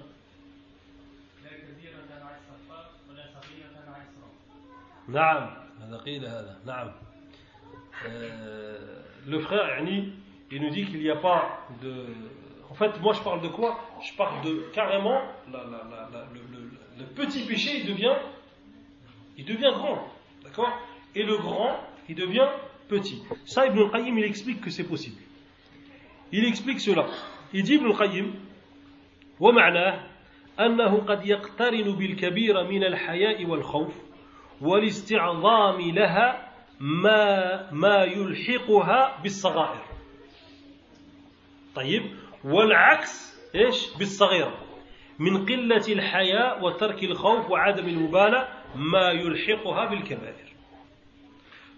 نعم هذا قيل هذا نعم Euh, le frère yani, il nous dit qu'il n'y a pas de en fait moi je parle de quoi je parle de carrément la- la- la- la- le, le- le petit péché il devient il devient grand d'accord et le grand il devient petit ça Ibn al-Qayyim il explique que c'est possible il explique cela il dit Ibn al-Qayyim ومعناه أنه قد يقترن بالكبير من الحياء والخوف والاستعظام لها ما ما يلحقها بالصغائر طيب والعكس ايش بالصغيرة من قلة الحياء وترك الخوف وعدم المبالاة ما يلحقها بالكبائر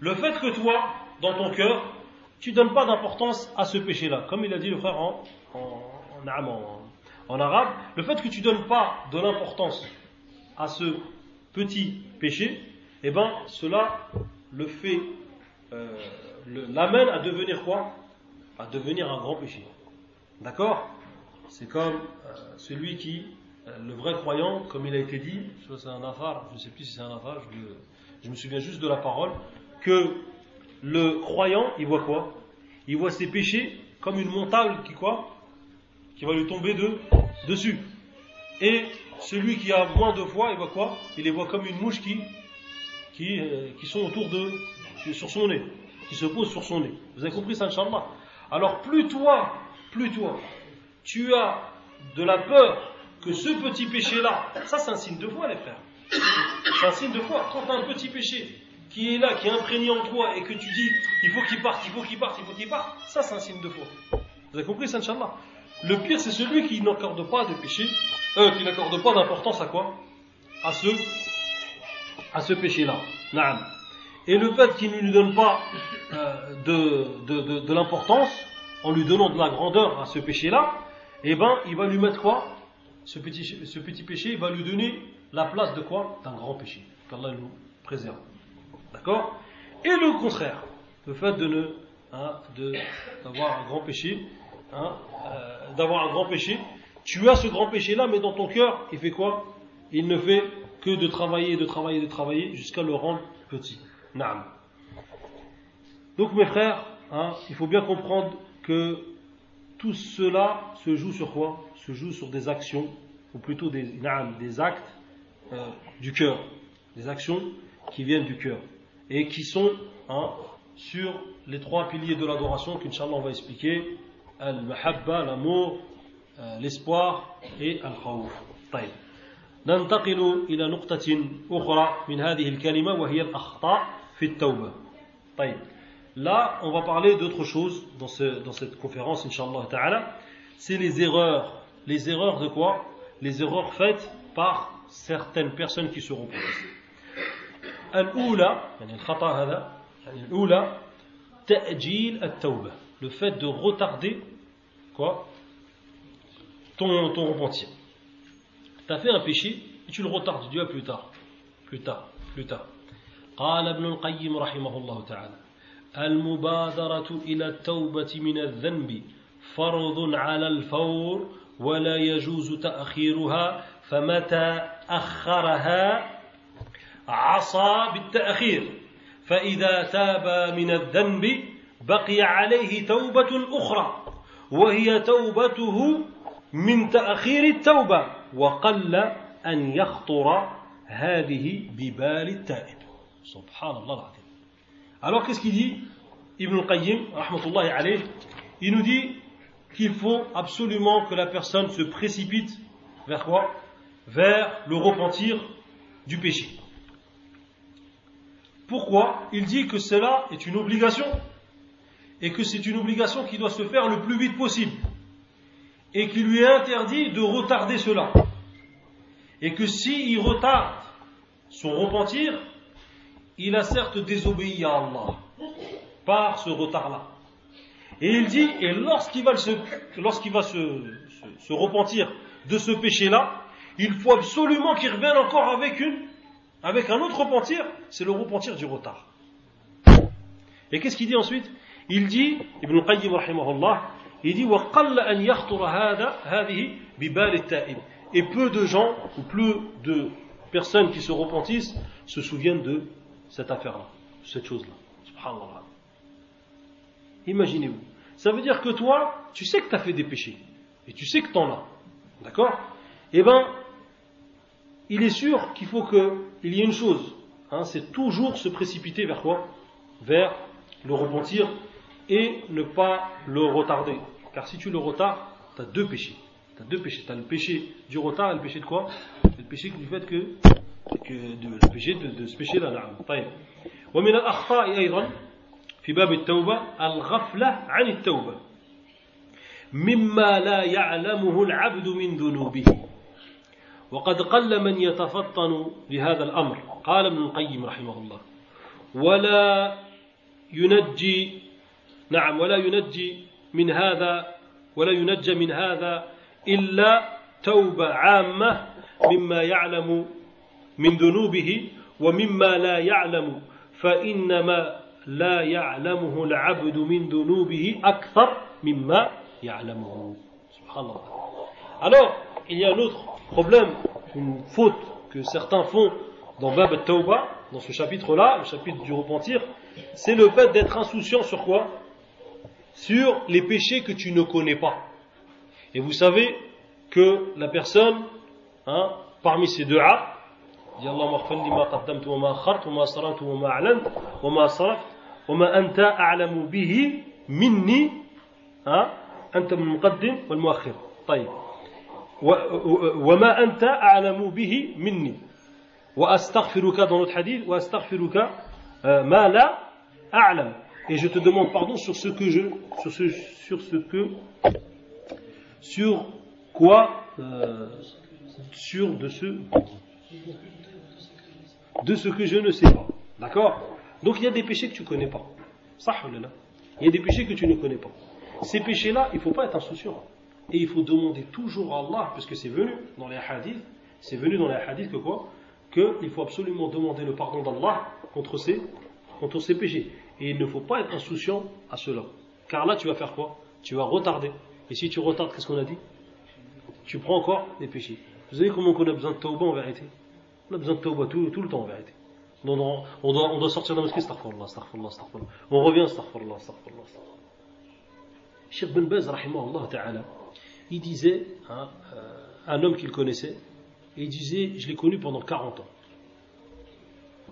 le fait que toi dans ton cœur tu donnes pas d'importance à ce péché là comme il a dit le frère en, en, en, en, en arabe le fait que tu donnes pas de l'importance à ce petit péché eh ben cela le fait euh, l'amène à devenir quoi? À devenir un grand péché. D'accord? C'est comme euh, celui qui, euh, le vrai croyant, comme il a été dit, je c'est un afar, je ne sais plus si c'est un afar, je, me- souviens juste de la parole, que le croyant, il voit quoi? Il voit ses péchés comme une montagne qui quoi? Qui va lui tomber de, dessus. Et celui qui a moins de foi, il voit quoi? Il les voit comme une mouche qui, qui, euh, qui sont autour de, sur son nez, qui se posent sur son nez. Vous avez compris ça, Inch'Allah? Alors plus toi, plus toi, tu as de la peur que ce petit péché-là, ça c'est un signe de foi, les frères. C'est un signe de foi. Quand tu as un petit péché qui est là, qui est imprégné en toi, et que tu dis, il faut qu'il parte, il faut qu'il parte, il faut qu'il parte, ça c'est un signe de foi. Vous avez compris ça, Inch'Allah? Le pire, c'est celui qui n'accorde pas de péché, euh, qui n'accorde pas d'importance à quoi? À ce, à ce péché-là. Et le fait qu'il ne lui donne pas euh, de, de, de, l'importance, en lui donnant de la grandeur à ce péché-là, eh ben, il va lui mettre quoi? Ce petit, ce petit péché, il va lui donner la place de quoi? D'un grand péché. Qu'Allah nous préserve. D'accord? Et le contraire, le fait de ne, hein, d'avoir un grand péché, hein, euh, d'avoir un grand péché, tu as ce grand péché-là, mais dans ton cœur, il fait quoi? Il ne fait que de travailler, de travailler, de travailler, jusqu'à le rendre petit. Naam. Donc mes frères, hein, il faut bien comprendre que tout cela se joue sur quoi? Se joue sur des actions, ou plutôt des, des actes euh, du cœur, des actions qui viennent du cœur et qui sont hein, sur les trois piliers de l'adoration qu'Inch'Allah on va expliquer al-mahabba, l'amour, euh, l'espoir et al-khawf. طيب. ننتقل إلى نقطة أخرى من هذه الكلمة وهي الأخطاء في التوبة. طيب. Là, on va parler d'autre chose dans, ce- dans cette conférence, Inch'Allah Ta'ala. C'est les erreurs. Les erreurs de quoi Les erreurs faites par certaines personnes qui se reproduisent. الأولى يعني الخطأ هذا يعني الأولى تأجيل التوبة le fait de retarder quoi ton, ton repentir Tu as fait un péché et tu le retardes. Ah, plus tard. Plus tard. Plus tard. قال ابن القيم رحمه الله تعالى المبادرة إلى التوبة من الذنب فرض على الفور ولا يجوز تأخيرها فمتى أخرها عصى بالتأخير فإذا تاب من الذنب بقي عليه توبة أخرى وهي توبته من تأخير التوبة وقل أن يخطر هذه ببال التائب سبحان الله العظيم Alors qu'est-ce qu'il dit Ibn al-Qayyim, rahmatullahi alayh, il nous dit qu'il faut absolument que la personne se précipite vers quoi Vers le repentir du péché. Pourquoi Il dit que cela est une obligation et que c'est une obligation qui doit se faire le plus vite possible et qu'il lui est interdit de retarder cela. Et que s'il retarde son repentir, il a certes désobéi à Allah par ce retard-là. Et il dit, et lorsqu'il va, se, lorsqu'il va se, se, repentir de ce péché-là, il faut absolument qu'il revienne encore avec une, avec un autre repentir, c'est le repentir du retard. Et qu'est-ce qu'il dit ensuite? Il dit, Ibn Qayyim rahimahullah, il dit, Et peu de gens, ou peu de personnes qui se repentissent, se souviennent de cette affaire-là, cette chose-là. Subhanallah. Imaginez-vous. Ça veut dire que toi, tu sais que tu as fait des péchés. Et tu sais que tu en as. D'accord? Eh bien, il est sûr qu'il faut qu'il y ait une chose. Hein, c'est toujours se précipiter vers quoi? Vers le repentir et ne pas le retarder. Car si tu le retardes, tu as deux péchés. Tu as deux péchés. Tu as le péché du retard et le péché de quoi Le péché du fait que, que de, le péché de, de ce péché-là. ومن في باب التوبة الغفلة عن التوبة مما لا يعلمه العبد من ذنوبه وقد قل من يتفطن لهذا الأمر قال ابن القيم رحمه الله ولا ينجي نعم ولا ينجي من هذا ولا ينجى من هذا إلا توبة عامة مما يعلم من ذنوبه ومما لا يعلم فإنما لا يعلمه العبد من ذنوبه أكثر مما يعلمه سبحان الله Alors, il y a un autre problème, une faute que certains font dans Bab al-Tawbah, dans ce chapitre-là, le chapitre du repentir, c'est le fait d'être insouciant sur quoi Sur les péchés que tu ne connais pas. Et vous savez que la personne, hein, parmi ces deux a dit Allah ma qaddamtu wa ma akhartu wa ma saratu wa ma a'lant wa ma saraftu وما أنت أعلم به مني ها أنت من المقدم والمؤخر طيب وما أنت أعلم به مني وأستغفرك dans notre hadith وأستغفرك ما لا أعلم et je te demande pardon sur ce que je sur ce sur ce que sur quoi euh, sur de ce de ce que je ne sais pas d'accord? Donc il y a des péchés que tu ne connais pas. Il y a des péchés que tu ne connais pas. Ces péchés-là, il ne faut pas être insouciant. Et il faut demander toujours à Allah, parce que c'est venu dans les hadiths, c'est venu dans les hadiths que quoi? Qu'il faut absolument demander le pardon d'Allah contre ces, contre ces péchés. Et il ne faut pas être insouciant à cela. Car là, tu vas faire quoi? Tu vas retarder. Et si tu retardes, qu'est-ce qu'on a dit? Tu prends encore des péchés. Vous savez comment on a besoin de tauba en vérité? On a besoin de tauba tout, le temps en vérité. On doit, on doit, sortir de la mosquée, astaghfirullah, astaghfirullah, astaghfirullah. On revient, astaghfirullah, astaghfirullah, astaghfirullah. Cheikh Ben Baz, ta'ala, il disait, hein, euh, un homme qu'il connaissait, il disait, je l'ai connu pendant 40 ans.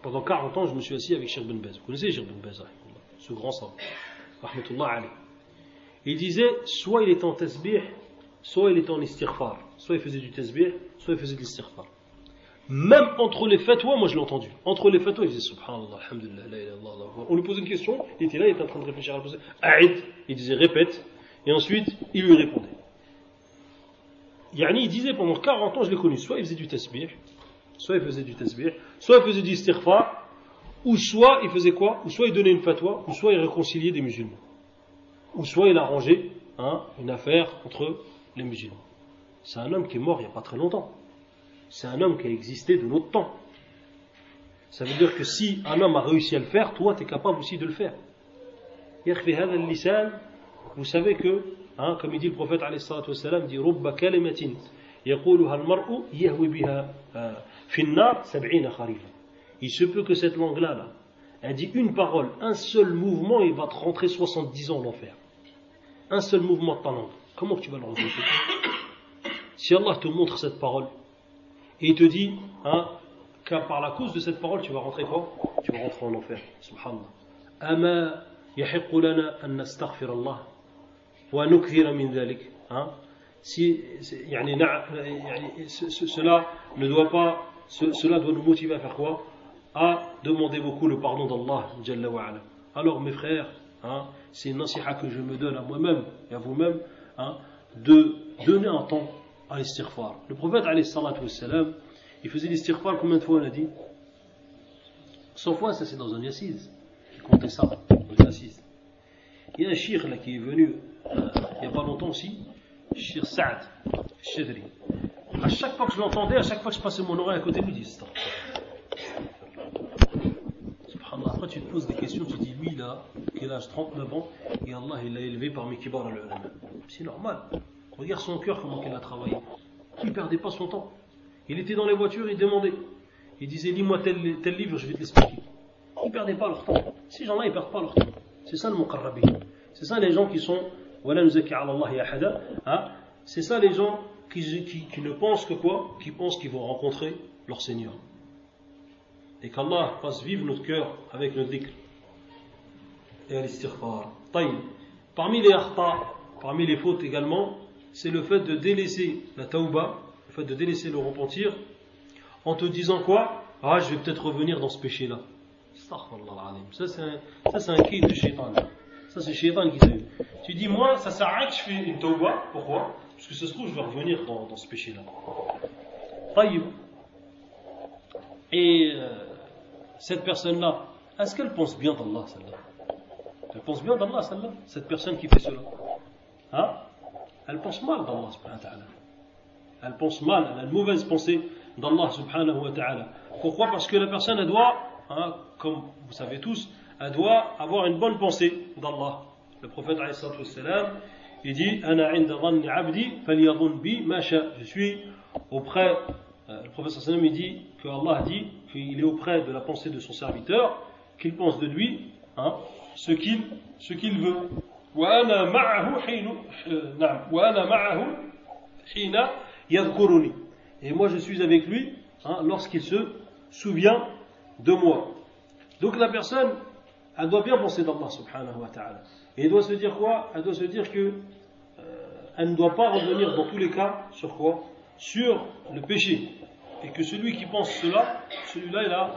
Pendant 40 ans, je me suis assis avec Cheikh Ben. Vous connaissez Cheikh Ben ce grand savant, rahmatullah alayh. Il disait, soit il était en tasbih, soit il était en istighfar. Soit il faisait du tasbih, soit il faisait de l'istighfar. Même entre les fatwas, moi je l'ai entendu. Entre les fatwas, il disait Subhanallah, Alhamdulillah, la ilaha illallah. On lui posait une question, il était là, il était en train de réfléchir à la. Aïd, il disait répète, et ensuite il lui répondait. Yani, il disait pendant 40 ans, je l'ai connu, soit il faisait du tasbih, Soit il faisait du tasbih, soit il faisait du istighfar, ou soit il faisait quoi Ou soit il donnait une fatwa, ou soit il réconciliait des musulmans. Ou soit il arrangeait hein, une affaire entre les musulmans. C'est un homme qui est mort il n'y a pas très longtemps. C'est un homme qui a existé de notre temps. Ça veut dire que si un homme a réussi à le faire, toi tu es capable aussi de le faire. يخفي هذا اللسان vous savez que hein, comme il dit le prophète عليه الصلاة والسلام dit رب كلمة يقولها المرء يهوي بها Finnar, Sab'ina Kharifa. Il se peut que cette langue-là, là, elle dit une parole, un seul mouvement, il va te rentrer 70 ans l'enfer. Un seul mouvement de ta langue. Comment tu vas le rentrer Si Allah te montre cette parole, et il te dit, hein, car par la cause de cette parole, tu vas rentrer quoi Tu vas rentrer en enfer. Subhanallah. Ama yahiqu lana an nastaghfir Allah wa nukthira min dhalik. Hein? Si, yani, yani, cela ne doit pas ce- cela doit nous motiver à faire quoi? À demander beaucoup le pardon d'Allah alors mes frères hein, c'est une nasiha que je me donne à moi-même et à vous-même hein, de donner un temps à l'istighfar. Le prophète wassalam, il faisait l'istighfar combien de fois on a dit? 100 fois ça c'est dans un yassiz il comptait ça dans un yassiz il y a un shir qui est venu euh, il n'y a pas longtemps aussi, Shir Saad, Shadri. À chaque fois que je l'entendais, à chaque fois que je passais mon oreille à côté de lui, il dit Subhanallah. Après, tu te poses des questions, tu dis, lui, là, quel âge? 39 ans, et Allah, il l'a élevé parmi Kibar al-Ulama. C'est normal. Regarde son cœur, comment il a travaillé. Il ne perdait pas son temps. Il était dans les voitures, il demandait. Il disait, lis-moi tel, tel livre, je vais te l'expliquer. Ils ne perdaient pas leur temps. Ces gens-là, ils ne perdent pas leur temps. C'est ça le muqarrabi. C'est ça les gens qui sont. Voilà. Hein? C'est ça les gens qui, ne pensent que quoi? Qui pensent qu'ils vont rencontrer leur Seigneur. Et qu'Allah fasse vivre notre cœur avec le dhikr et l'istighfar. Parmi les akhta, parmi les fautes également, c'est le fait de délaisser la tauba, le fait de délaisser le repentir, en te disant quoi? Ah, je vais peut-être revenir dans ce péché-là. Ça, c'est un, un de shaitan. Ça, c'est shaitan qui s'est Tu dis, moi, ça sert je fais une tauba. Pourquoi? Parce que ça se trouve, je vais revenir dans, ce péché-là. Et euh, cette personne-là, est-ce qu'elle pense bien d'Allah, celle-là? Elle pense bien d'Allah, celle-là Cette personne qui fait cela? Hein? Elle pense mal d'Allah, subhanahu wa ta'ala. Elle pense mal, elle a une mauvaise pensée d'Allah, subhanahu wa ta'ala. Pourquoi? Parce que la personne, elle doit, hein, comme vous savez tous, elle doit avoir une bonne pensée d'Allah. Le prophète, alayhi il dit Je suis auprès, euh, le professeur il dit que Allah dit qu'il est auprès de la pensée de son serviteur, qu'il pense de lui hein, ce qu'il ce qu'il veut. Euh, Et moi je suis avec lui hein, lorsqu'il se souvient de moi. Donc la personne, elle doit bien penser d'Allah subhanahu wa ta'ala. et elle doit se dire quoi elle doit se dire que euh, elle ne doit pas revenir dans tous les cas sur quoi sur le péché et que celui qui pense cela celui-là il a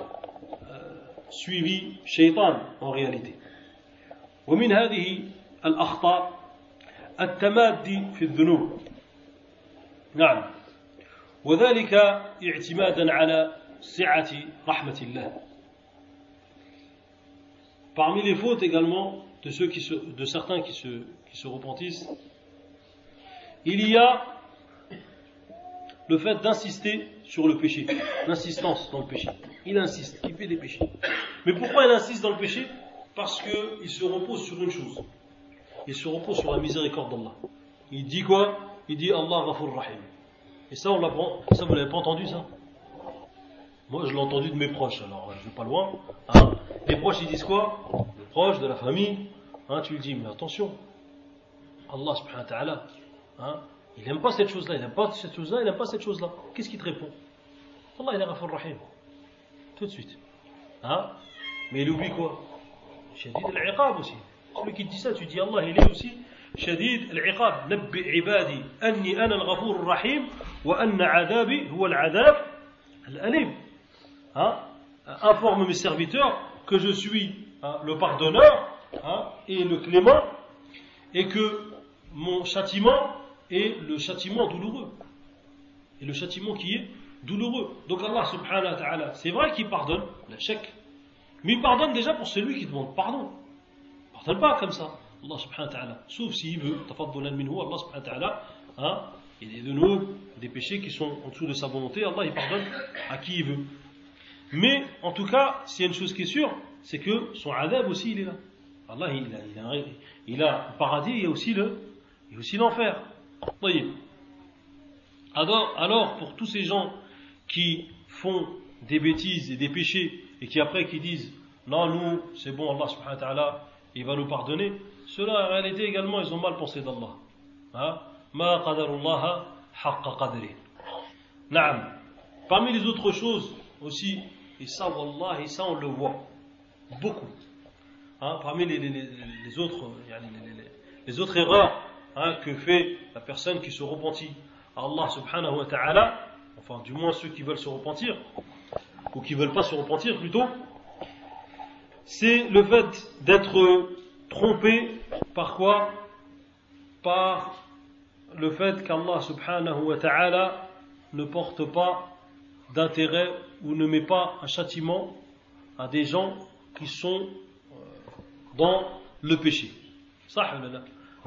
euh, suivi shaitan en réalité ومن هذه الأخطاء التمادي في الذنوب نعم وذلك اعتمادا على سعة رحمة الله Parmi les fautes également de, ceux se, de certains qui se, repentissent, il y a le fait d'insister sur le péché, l'insistance dans le péché. Il insiste, il fait des péchés. Mais pourquoi il insiste dans le péché? Parce qu'il se repose sur une chose. Il se repose sur la miséricorde d'Allah. Il dit quoi? Il dit Allah Ghafur Rahim. Et ça, on l'apprend. Ça, vous l'avez pas entendu, ça? Moi, je l'ai entendu de mes proches, alors je vais pas loin. Hein les proches, ils disent quoi? Les proches de la famille. Hein, tu lui dis, mais attention, Allah subhanahu wa ta'ala, hein, il n'aime pas cette chose-là, il n'aime pas cette chose-là, il n'aime pas cette chose-là. Qu'est-ce qu'il te répond? Allah, il est Rafur Rahim. Tout de suite. Hein? Mais il oublie quoi? Shadid al-Iqab aussi. Celui qui te dit ça, tu dis Allah, il est aussi Shadid al-Iqab. Nabbi ibadi, anni al-Ghafur Rahim, wa anna adabi huwa al-adab Informe mes serviteurs que je suis le pardonneur hein, et le clément et que mon châtiment est le châtiment douloureux et le châtiment qui est douloureux. Donc Allah subhanahu wa ta'ala, c'est vrai qu'il pardonne, la chèque, mais il pardonne déjà pour celui qui demande pardon. Il pardonne pas comme ça, Allah subhanahu wa ta'ala. Sauf s'il veut, minhu, Allah subhanahu wa ta'ala, hein, il y a de nous des péchés qui sont en dessous de sa volonté, Allah il pardonne à qui il veut. Mais en tout cas, s'il y a une chose qui est sûre, c'est que son adab aussi il est là. Allah il a, il le paradis, il y a aussi le, il a aussi l'enfer. Voyez. Alors, alors, pour tous ces gens qui font des bêtises et des péchés et qui après qui disent non nous c'est bon Allah subhanahu wa ta'ala il va nous pardonner ceux-là en réalité également ils ont mal pensé d'Allah. Hein? Parmi les autres choses aussi et ça wallah et ça on le voit. Beaucoup hein, parmi les, les, les, les autres les, autres erreurs hein, que fait la personne qui se repentit. À Allah subhanahu wa ta'ala enfin du moins ceux qui veulent se repentir, ou qui ne veulent pas se repentir plutôt, c'est le fait d'être trompé par quoi? Par le fait qu'Allah subhanahu wa ta'ala ne porte pas d'intérêt ou ne met pas un châtiment à des gens qui sont euh, dans le péché. Ça,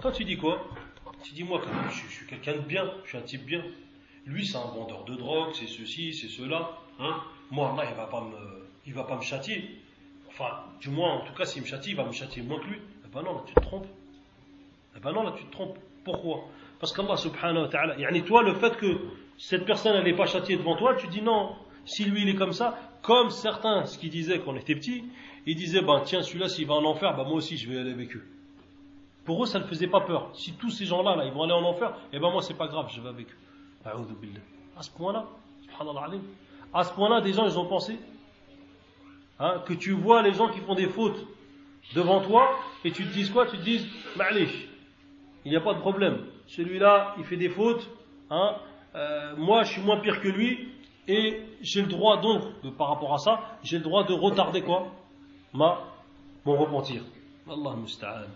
Toi, tu dis quoi? Tu dis, moi, je, je suis quelqu'un de bien, je suis un type bien. Lui, c'est un vendeur de drogue, c'est ceci, c'est cela. Hein Moi, Allah, il va pas me, il va pas me châtier. Enfin, du moins, en tout cas, s'il me châtie, il va me châtier moins que lui. Eh ben non, là, tu te trompes. Eh ben non, là, tu te trompes. Pourquoi? Parce qu'Allah, subhanahu wa ta'ala, yani toi, le fait que cette personne, elle n'est pas châtiée devant toi, tu dis non. Si lui, il est comme ça, comme certains, ce qu'ils disaient quand on était petit, ils disaient, ben tiens, celui-là, s'il va en enfer, ben moi aussi, je vais aller avec eux. Pour eux, ça ne faisait pas peur. Si tous ces gens-là, là, ils vont aller en enfer, eh ben moi, c'est pas grave, je vais avec eux. À ce point-là, à ce point-là, des gens, ils ont pensé hein, que tu vois les gens qui font des fautes devant toi et tu te dis quoi? Tu te dis, il n'y a pas de problème. Celui-là, il fait des fautes. Hein, euh, moi, je suis moins pire que lui et j'ai le droit donc, par rapport à ça, j'ai le droit de retarder quoi? Ma, mon repentir. Allah musta'an.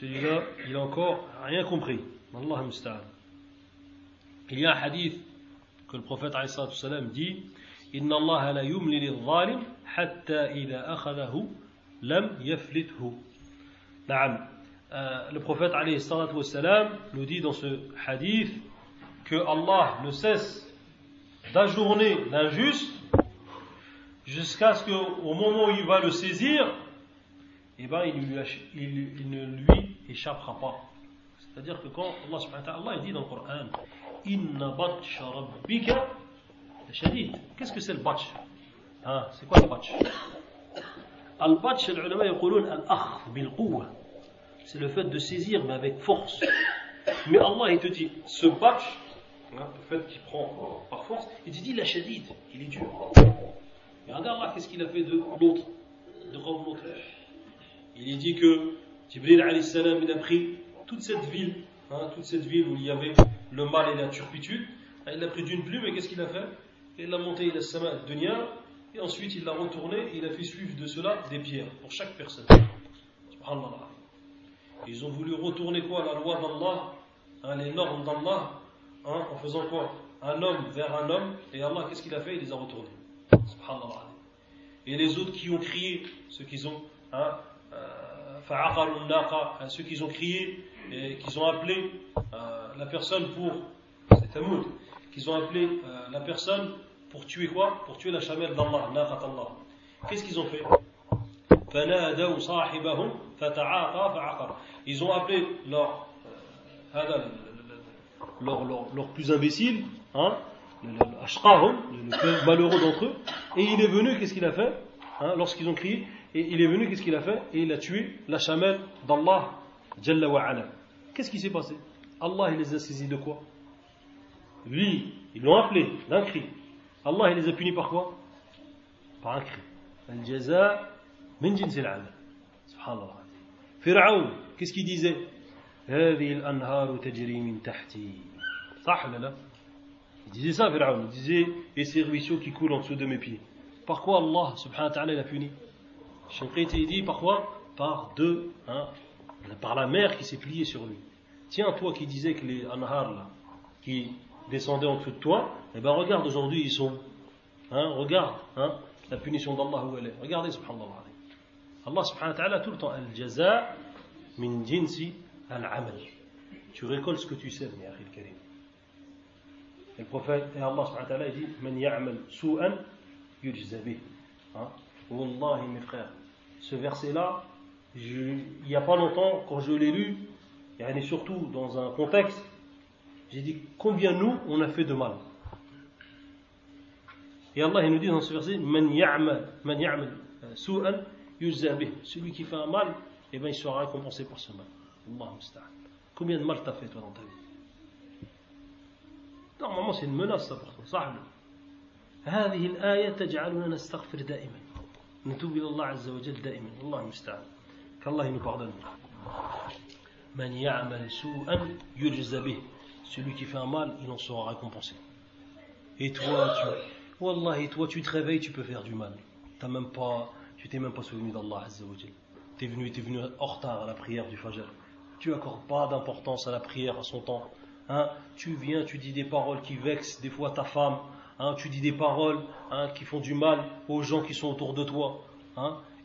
Celui-là, il a encore rien compris. Allah musta'an. Il y a un hadith que le prophète sallam dit Inna Allah la yumli lil zalim hatta ila akhadahu lam yaflithu. Naam. Euh, le prophète sallam nous dit dans ce hadith que Allah ne cesse d'ajourner l'injuste jusqu'à ce qu'au moment où il va le saisir, eh ben, il, lui, il, il ne lui échappera pas. C'est-à-dire que quand Allah subhanahu wa ta'ala dit dans le Coran Inna batsh rabbika shadid. Qu'est-ce que c'est le batch hein, C'est quoi le batch Al-batch, les ulama يقولون al-akh bil-quwa. C'est le fait de saisir mais avec force. Mais Allah il te dit ce batch, hein, le fait qu'il prend par force, il te dit la shadid, il est dur. Mais regarde là, qu'est-ce qu'il a fait de l'autre De l'autre Il dit que Jibril il a pris toute cette ville, hein, toute cette ville où il y avait le mal et la turpitude, hein, il l'a pris d'une plume et qu'est-ce qu'il a fait? Il l'a monté, il a sama dunya, et ensuite il l'a retourné et il a fait suivre de cela des pierres pour chaque personne. Subhanallah. Ils ont voulu retourner quoi? La loi d'Allah, hein, les normes d'Allah, en faisant quoi? Un homme vers un homme, et Allah, qu'est-ce qu'il a fait? Il les a retournés. Subhanallah. Et les autres qui ont crié, ceux qui ont, hein, euh, ceux qui ont crié et qu'ils ont appelé euh, la personne pour, c'est Tamoud, qu'ils ont appelé euh, la personne pour tuer quoi? Pour tuer la chamelle d'Allah, Allah. Qu'est-ce qu'ils ont fait? Ils ont appelé leur, euh, leur, leur, leur plus imbécile, hein, le, le, plus malheureux d'entre eux, et il est venu, qu'est-ce qu'il a fait hein, Lorsqu'ils ont crié, et il est venu, qu'est-ce qu'il a fait Et il a tué la chamelle d'Allah, Jalla wa ala. Qu'est-ce qui s'est passé Allah il les a saisis de quoi Lui, ils l'ont appelé d'un cri. Allah il les a punis par quoi Par un cri. Al-jaza min jinsil Subhanallah. Pharaon, qu'est-ce qu'il disait هذه الأنهار تجري من تحتي صح ولا لا Il disait ça, Pharaon. Il disait, et ces ruisseaux qui coulent en dessous de mes pieds. Par quoi Allah, subhanahu wa ta'ala, il a puni? Il dit, par quoi? Par deux, hein, par la mer qui s'est pliée sur lui. Tiens, toi qui disais que les anhar, là, qui descendaient en dessous de toi, et ben regarde aujourd'hui ils sont. Hein, regarde hein, la punition d'Allah où elle est. Regardez, subhanallah. Allah subhanahu wa ta'ala tout le temps, al-jaza min jinsi al-amal. Tu récoltes ce que tu sèmes, karim. Et le prophète, et Allah dit, su'an yujza bih. Hein? Wallahi, mes frères, ce verset-là, il n'y a pas longtemps, quand je l'ai lu, et surtout dans un contexte, j'ai dit combien nous, on a fait de mal? Et Allah il nous dit dans ce verset Man ya'mal, ya'mal euh, su'an yujza bih. Celui qui fait un mal, eh ben, il sera récompensé par ce mal. Combien de mal t'as fait toi dans ta vie? Normalement c'est une menace ça pour toi. صاحب. هذه الآية تجعلنا نستغفر دائما نتوب إلى الله عز وجل دائما الله المستعان qu'Allah il nous pardonne من يعمل سوءا يجزى به celui qui fait un mal il en sera récompensé et toi tu Wallah et toi tu te réveilles tu peux faire du mal T'as même pas tu t'es même pas souvenu d'Allah Azza wa Jal t'es venu t'es venu en retard à la prière du Fajr tu accordes pas d'importance à la prière à son temps hein, tu viens tu dis des paroles qui vexent des fois ta femme hein, tu dis des paroles hein, qui font du mal aux gens qui sont autour de toi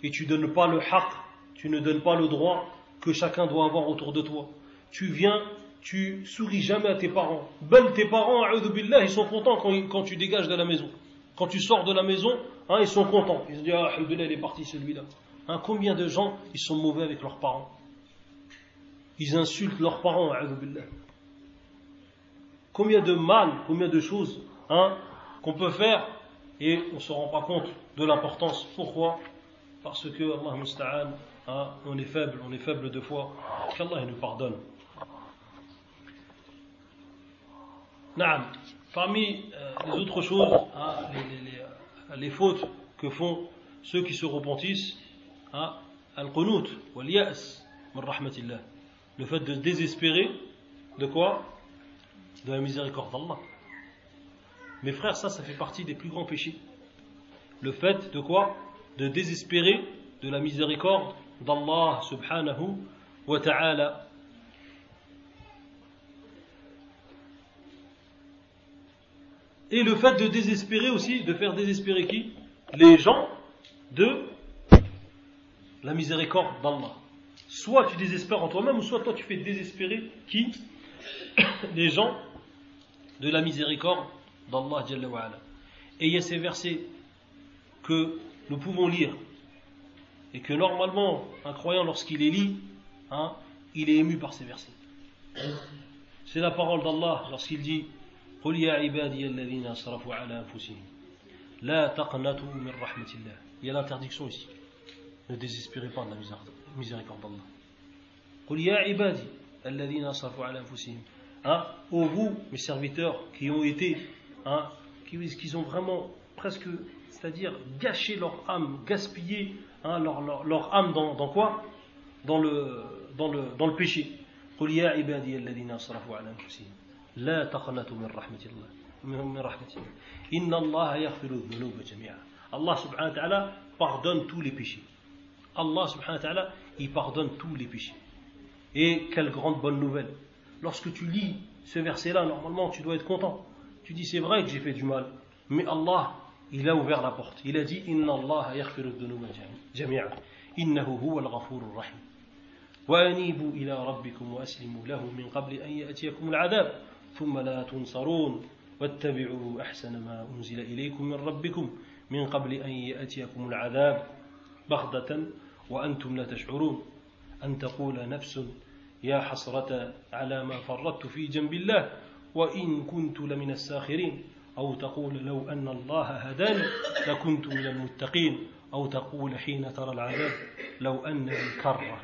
et tu donnes pas le haqq tu ne donnes pas le droit que chacun doit avoir autour de toi. Tu viens tu souris jamais à tes parents. Ben tes parents billah, ils sont contents quand, tu dégages de la maison. Quand tu sors de la maison ils sont contents. Ils se disent ah alhamdoulilah, il est parti celui-là. Combien de gens ils sont mauvais avec leurs parents? Ils insultent leurs parents billah. Combien de mal combien de choses hein, qu'on peut faire et on ne se rend pas compte de l'importance. Pourquoi? Parce que Allah musta'an hein, on est faible on est faible de foi qu'Allah nous pardonne. Naam. Parmi euh, les autres choses, hein, euh, les fautes que font ceux qui se repentissent, al-qunut wal ya's min rahmatillah. Le fait de désespérer de quoi? De la miséricorde d'Allah. Mes frères, ça, ça fait partie des plus grands péchés. Le fait de quoi? De désespérer de la miséricorde d'Allah subhanahu wa ta'ala. Et le fait de désespérer aussi, de faire désespérer qui? Les gens de la miséricorde d'Allah. Soit tu désespères en toi-même, ou soit toi tu fais désespérer qui? Les gens de la miséricorde d'Allah. Jalla wa ala. Et il y a ces versets que nous pouvons lire, et que normalement, un croyant, lorsqu'il les lit, hein, il est ému par ces versets. C'est la parole d'Allah lorsqu'il dit قل يا عبادي الذين أسرفوا على أنفسهم لا تقنطوا من رحمة الله Il y a l'interdiction ici. Ne désespérez pas de la miséricorde miséricorde d'Allah. قل يا عبادي الذين أسرفوا على أنفسهم Hein, ô vous, mes serviteurs, qui ont été, hein, qui, qui ont vraiment presque, c'est-à-dire gâché leur âme, gaspillé hein, leur, leur, leur âme dans, dans quoi dans le, dans, le, dans le péché. قل يا عبادي الذين أسرفوا على أنفسهم لا تقنطوا من رحمة الله من رحمة الله إن الله يغفر الذنوب جميعا Allah subhanahu wa ta'ala pardonne tous les péchés. Allah subhanahu wa ta'ala, il pardonne tous les péchés. Et quelle grande bonne nouvelle. Lorsque tu lis ce verset-là, normalement, tu dois être content. Tu dis, c'est vrai que j'ai fait du mal. Mais Allah, il a ouvert la porte. Il a dit, Inna Allah yaghfiru dhunuba jami'a. Innahu huwa al-ghafurur rahim. وأنيبوا إلى ربكم وأسلموا له من قبل أن يأتيكم العذاب ثم لا تنصرون واتبعوا أحسن ما أنزل إليكم من ربكم من قبل أن يأتيكم العذاب بغتة وأنتم لا تشعرون أن تقول نفس يا حسرة على ما فرطت في جنب الله وإن كنت لمن الساخرين. أو تقول لو أن الله هداني لكنت من المتقين. أو تقول حين ترى العذاب لو أن لي كرة.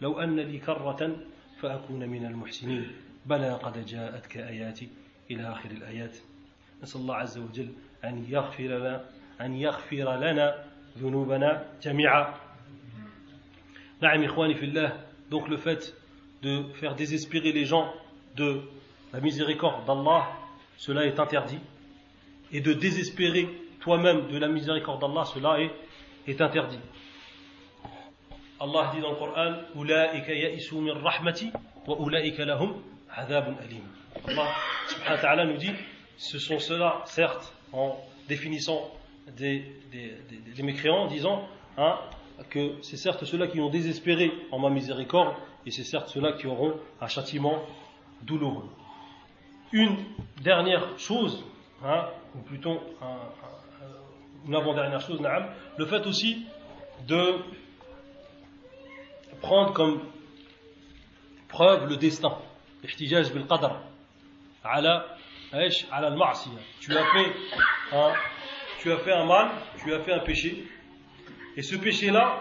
لو أن لي كرة فأكون من المحسنين. بلى قد جاءتك آياتي إلى آخر الآيات. نسأل الله عز وجل أن يغفر لنا أن يغفر لنا ذنوبنا جميعا. نعم إخواني في الله donc le fait de faire désespérer les gens de la miséricorde d'Allah, cela est interdit. Et de désespérer toi-même de la miséricorde d'Allah, cela est, interdit. Allah dit dans le Coran Allah subhanahu wa ta'ala nous dit ce sont ceux-là, certes, en définissant des, des mécréants, en disant hein, que c'est certes ceux-là qui ont désespéré en ma miséricorde, et c'est certes ceux-là qui auront un châtiment douloureux. Une dernière chose, hein, ou plutôt un, un, une avant-dernière chose, naam, le fait aussi de prendre comme preuve le destin. Tu as fait tu as fait un mal, tu as fait un péché, et ce péché-là,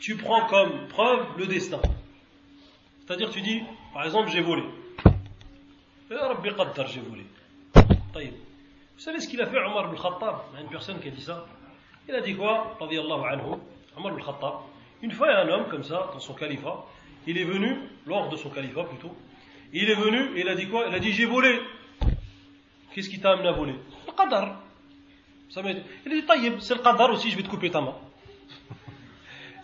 tu prends comme preuve le destin. C'est-à-dire, tu dis, par exemple, j'ai volé. Rabbi Qaddar, j'ai volé. Vous savez ce qu'il a fait Omar ibn Khattab? Il y a une personne qui a dit ça. Il a dit quoi? Omar Khattab. Une fois, il y a un homme comme ça, dans son califat, il est venu, lors de son califat plutôt, il est venu et il a dit quoi? Il a dit J'ai volé. Qu'est-ce qui t'a amené à voler? Le. Il dit Taïb, c'est le qadar aussi, je vais te couper ta main.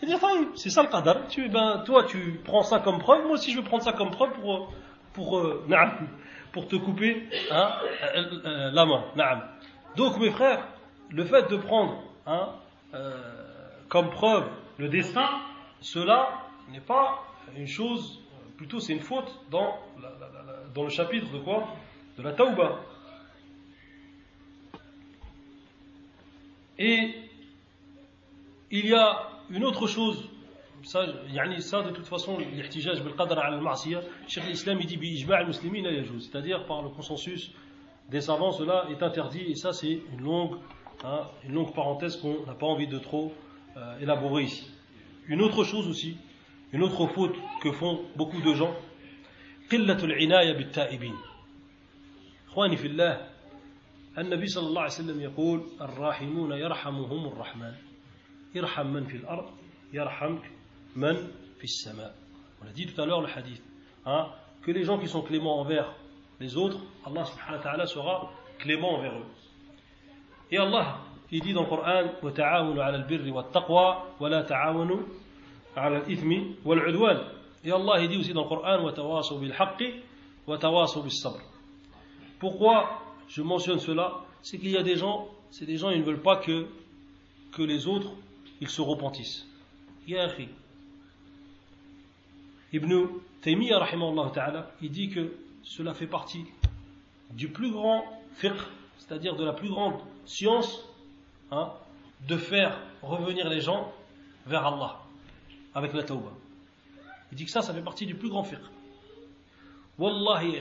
Il dit Taïb, c'est ça le qadar. Tu, ben, toi, tu prends ça comme preuve, moi aussi, je vais prendre ça comme preuve pour, pour, euh, pour te couper hein, euh, la main. Donc, mes frères, le fait de prendre hein, euh, comme preuve le destin, cela n'est pas une chose, plutôt c'est une faute dans, la, dans le chapitre de quoi? De la tauba. et il y a une autre chose ça, يعني ça de toute façon الاحتجاج بالقدر على المعصية Cheikh l'Islam il dit بإجماع المسلمين لا يجوز c'est-à-dire par le consensus des savants cela est interdit et ça c'est une longue hein, une longue parenthèse qu'on n'a pas envie de trop euh, élaborer ici une autre chose aussi une autre faute que font beaucoup de gens قلة العناية بالتائبين إخواني في الله النبي صلى الله عليه وسلم يقول الراحمون يرحمهم الرحمن ارحم من في الأرض يرحمك من في السماء on a dit tout à l'heure le hadith hein, que les gens qui sont cléments envers les autres Allah subhanahu wa ta'ala sera clément envers eux et Allah il dit dans le Coran وتعاونوا على البر والتقوى ولا تعاونوا على الإثم والعدوان et Allah il dit aussi dans le Coran وتواصوا بالحق وتواصوا بالصبر pourquoi je mentionne cela c'est qu'il y a des gens c'est des gens ils ne veulent pas que que les autres ils se repentissent Ya akhi. Ibn Taymiyyah ta'ala, il dit que cela fait partie du plus grand fiqh, c'est-à-dire de la plus grande science, hein, de faire revenir les gens vers Allah avec la tawbah. Il dit que ça, ça fait partie du plus grand fiqh. Wallahi,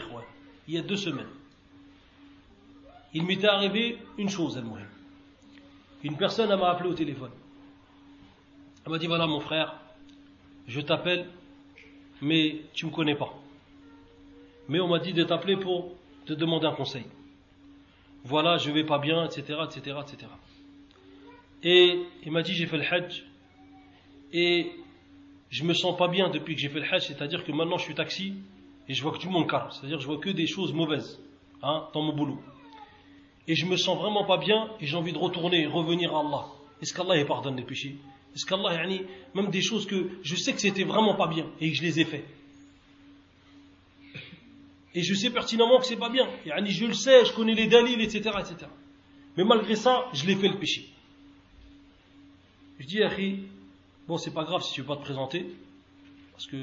il y a deux semaines, il m'était arrivé une chose, al-muhim. Une personne m'a appelé au téléphone. Elle m'a dit voilà mon frère, je t'appelle, mais tu me connais pas. Mais on m'a dit de t'appeler pour te demander un conseil. Voilà, je vais pas bien, etc., etc., etc. Et il m'a dit j'ai fait le hajj et je me sens pas bien depuis que j'ai fait le hajj, c'est-à-dire que maintenant je suis taxi et je vois que le monde car, c'est-à-dire que je vois que des choses mauvaises hein, dans mon boulot. Et je me sens vraiment pas bien et j'ai envie de retourner, revenir à Allah. Est-ce qu'Allah pardonne les péchés? Est-ce qu'Allah, même des choses que je sais que c'était vraiment pas bien et que je les ai fait Et je sais pertinemment que c'est pas bien. Je le sais, je connais les dalils, etc., etc. Mais malgré ça, je l'ai fait le péché. Je dis, Akhi, bon, c'est pas grave si tu veux pas te présenter, parce que,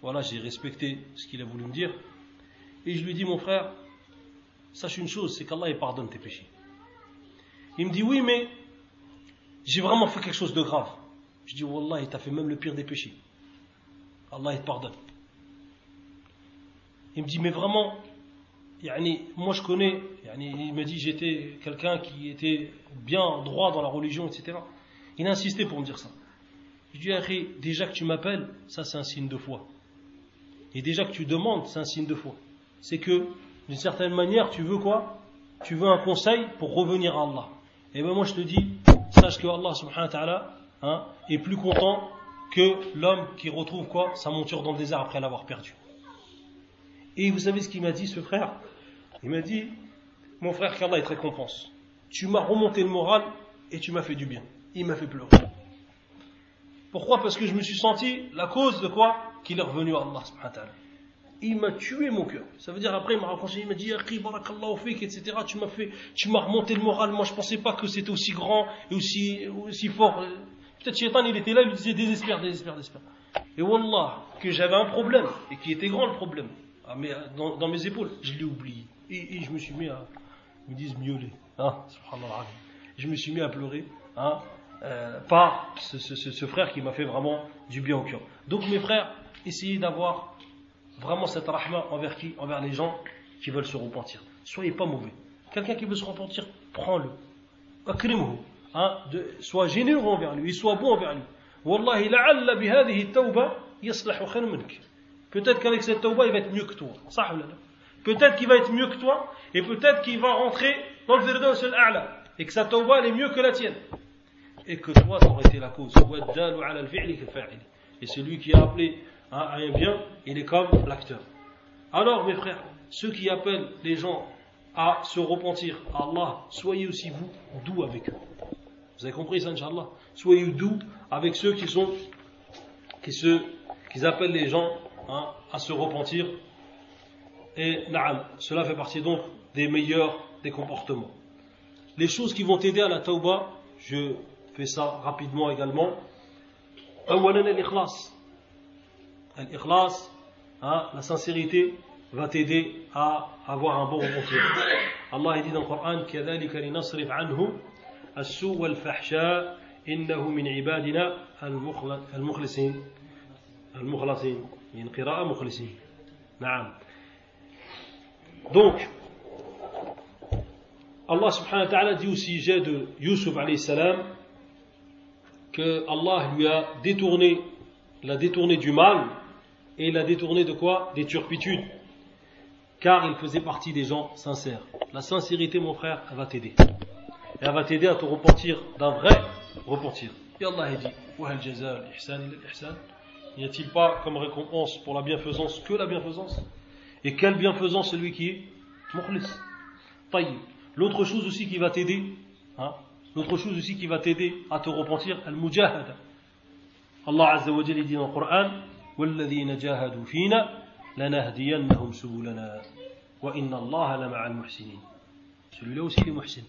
voilà, j'ai respecté ce qu'il a voulu me dire. Et je lui dis, mon frère, sache une chose, c'est qu'Allah, pardonne tes péchés. Il me dit, oui, mais j'ai vraiment fait quelque chose de grave. Je dis, Wallah, il t'a fait même le pire des péchés. Allah, il te pardonne. Il me dit, mais vraiment, moi je connais, il me dit, j'étais quelqu'un qui était bien droit dans la religion, etc. Il a insisté pour me dire ça. Je lui ai déjà que tu m'appelles, ça c'est un signe de foi. Et déjà que tu demandes, c'est un signe de foi. C'est que, d'une certaine manière, tu veux quoi? Tu veux un conseil pour revenir à Allah. Et bien moi je te dis, sache que Allah subhanahu wa ta'ala hein, est plus content que l'homme qui retrouve quoi? Sa monture dans le désert après l'avoir perdu. Et vous savez ce qu'il m'a dit ce frère? Il m'a dit, mon frère qu'Allah te récompense. Tu m'as remonté le moral et tu m'as fait du bien. Il m'a fait pleurer. Pourquoi? Parce que je me suis senti la cause de quoi? Qu'il est revenu à Allah subhanahu wa ta'ala. Il m'a tué mon cœur. Ça veut dire après il m'a raconté, il m'a dit Akhi, barakallahu fik, etc. Tu m'as fait, tu m'as remonté le moral. Moi je pensais pas que c'était aussi grand et aussi, aussi fort. Peut-être Shaitan il était là, il lui disait désespère, désespère, désespère. Et Wallah, que j'avais un problème et qui était grand le problème. Ah, mais dans, mes épaules, je l'ai oublié. Et, je me suis mis à, ils me disent miauler. Hein. Je me suis mis à pleurer hein, euh, par ce- ce- ce frère qui m'a fait vraiment du bien au cœur. Donc mes frères, essayez d'avoir vraiment cette rahma envers qui Envers les gens qui veulent se repentir. Soyez pas mauvais. Quelqu'un qui veut se repentir, prends-le. Hein, sois généreux envers lui, et sois bon envers lui. Wallahi la'alla bihadihi tawba yaslahu khair. Peut-être qu'avec cette tawba, il va être mieux que toi. Peut-être qu'il va être mieux que toi, et peut-être qu'il va rentrer dans le firdaus al-a'la, et que sa tawba, elle est mieux que la tienne. Et que toi, ça aurait été la cause. Et celui qui a appelé Hein, bien, il est comme l'acteur. Alors, mes frères, ceux qui appellent les gens à se repentir à Allah, soyez aussi vous doux avec eux. Vous avez compris ça, Inch'Allah? Soyez doux avec ceux qui sont, qui, se, qui appellent les gens hein, à se repentir. Et na'am, cela fait partie donc des meilleurs des comportements. Les choses qui vont aider à la tauba, je fais ça rapidement également. Awalan al-ikhlas, Al-ikhlas, hein, la sincérité, va t'aider à avoir un bon repentir. Allah dit dans le Coran كذلك لنصرف عنه السوء والفحشاء إنه من عبادنا المخل- المخلصين المخلصين من قراءة مخلصين نعم donc Allah subhanahu wa ta'ala dit au sujet de Yusuf alayhi salam que Allah lui a détourné l'a détourné du mal et il l'a détourné de quoi Des turpitudes. Car il faisait partie des gens sincères. La sincérité, mon frère, elle va t'aider. Elle va t'aider à te repentir d'un vrai repentir. Et Allah a dit N'y a-t-il pas comme récompense pour la bienfaisance que la bienfaisance? Et quelle bienfaisance celui qui est Mukhlis. L'autre chose aussi qui va t'aider, hein, l'autre chose aussi qui va t'aider à te repentir, al-mujahada. Allah Azza wa dit dans le Coran وَالَّذِينَ جَاهَدُوا فِينَا لَنَهْدِيَنَّهُمْ سُبُلَنَا وَإِنَّ اللَّهَ لَمَعَ الْمُحْسِنِينَ Celui-là aussi il est muhsin.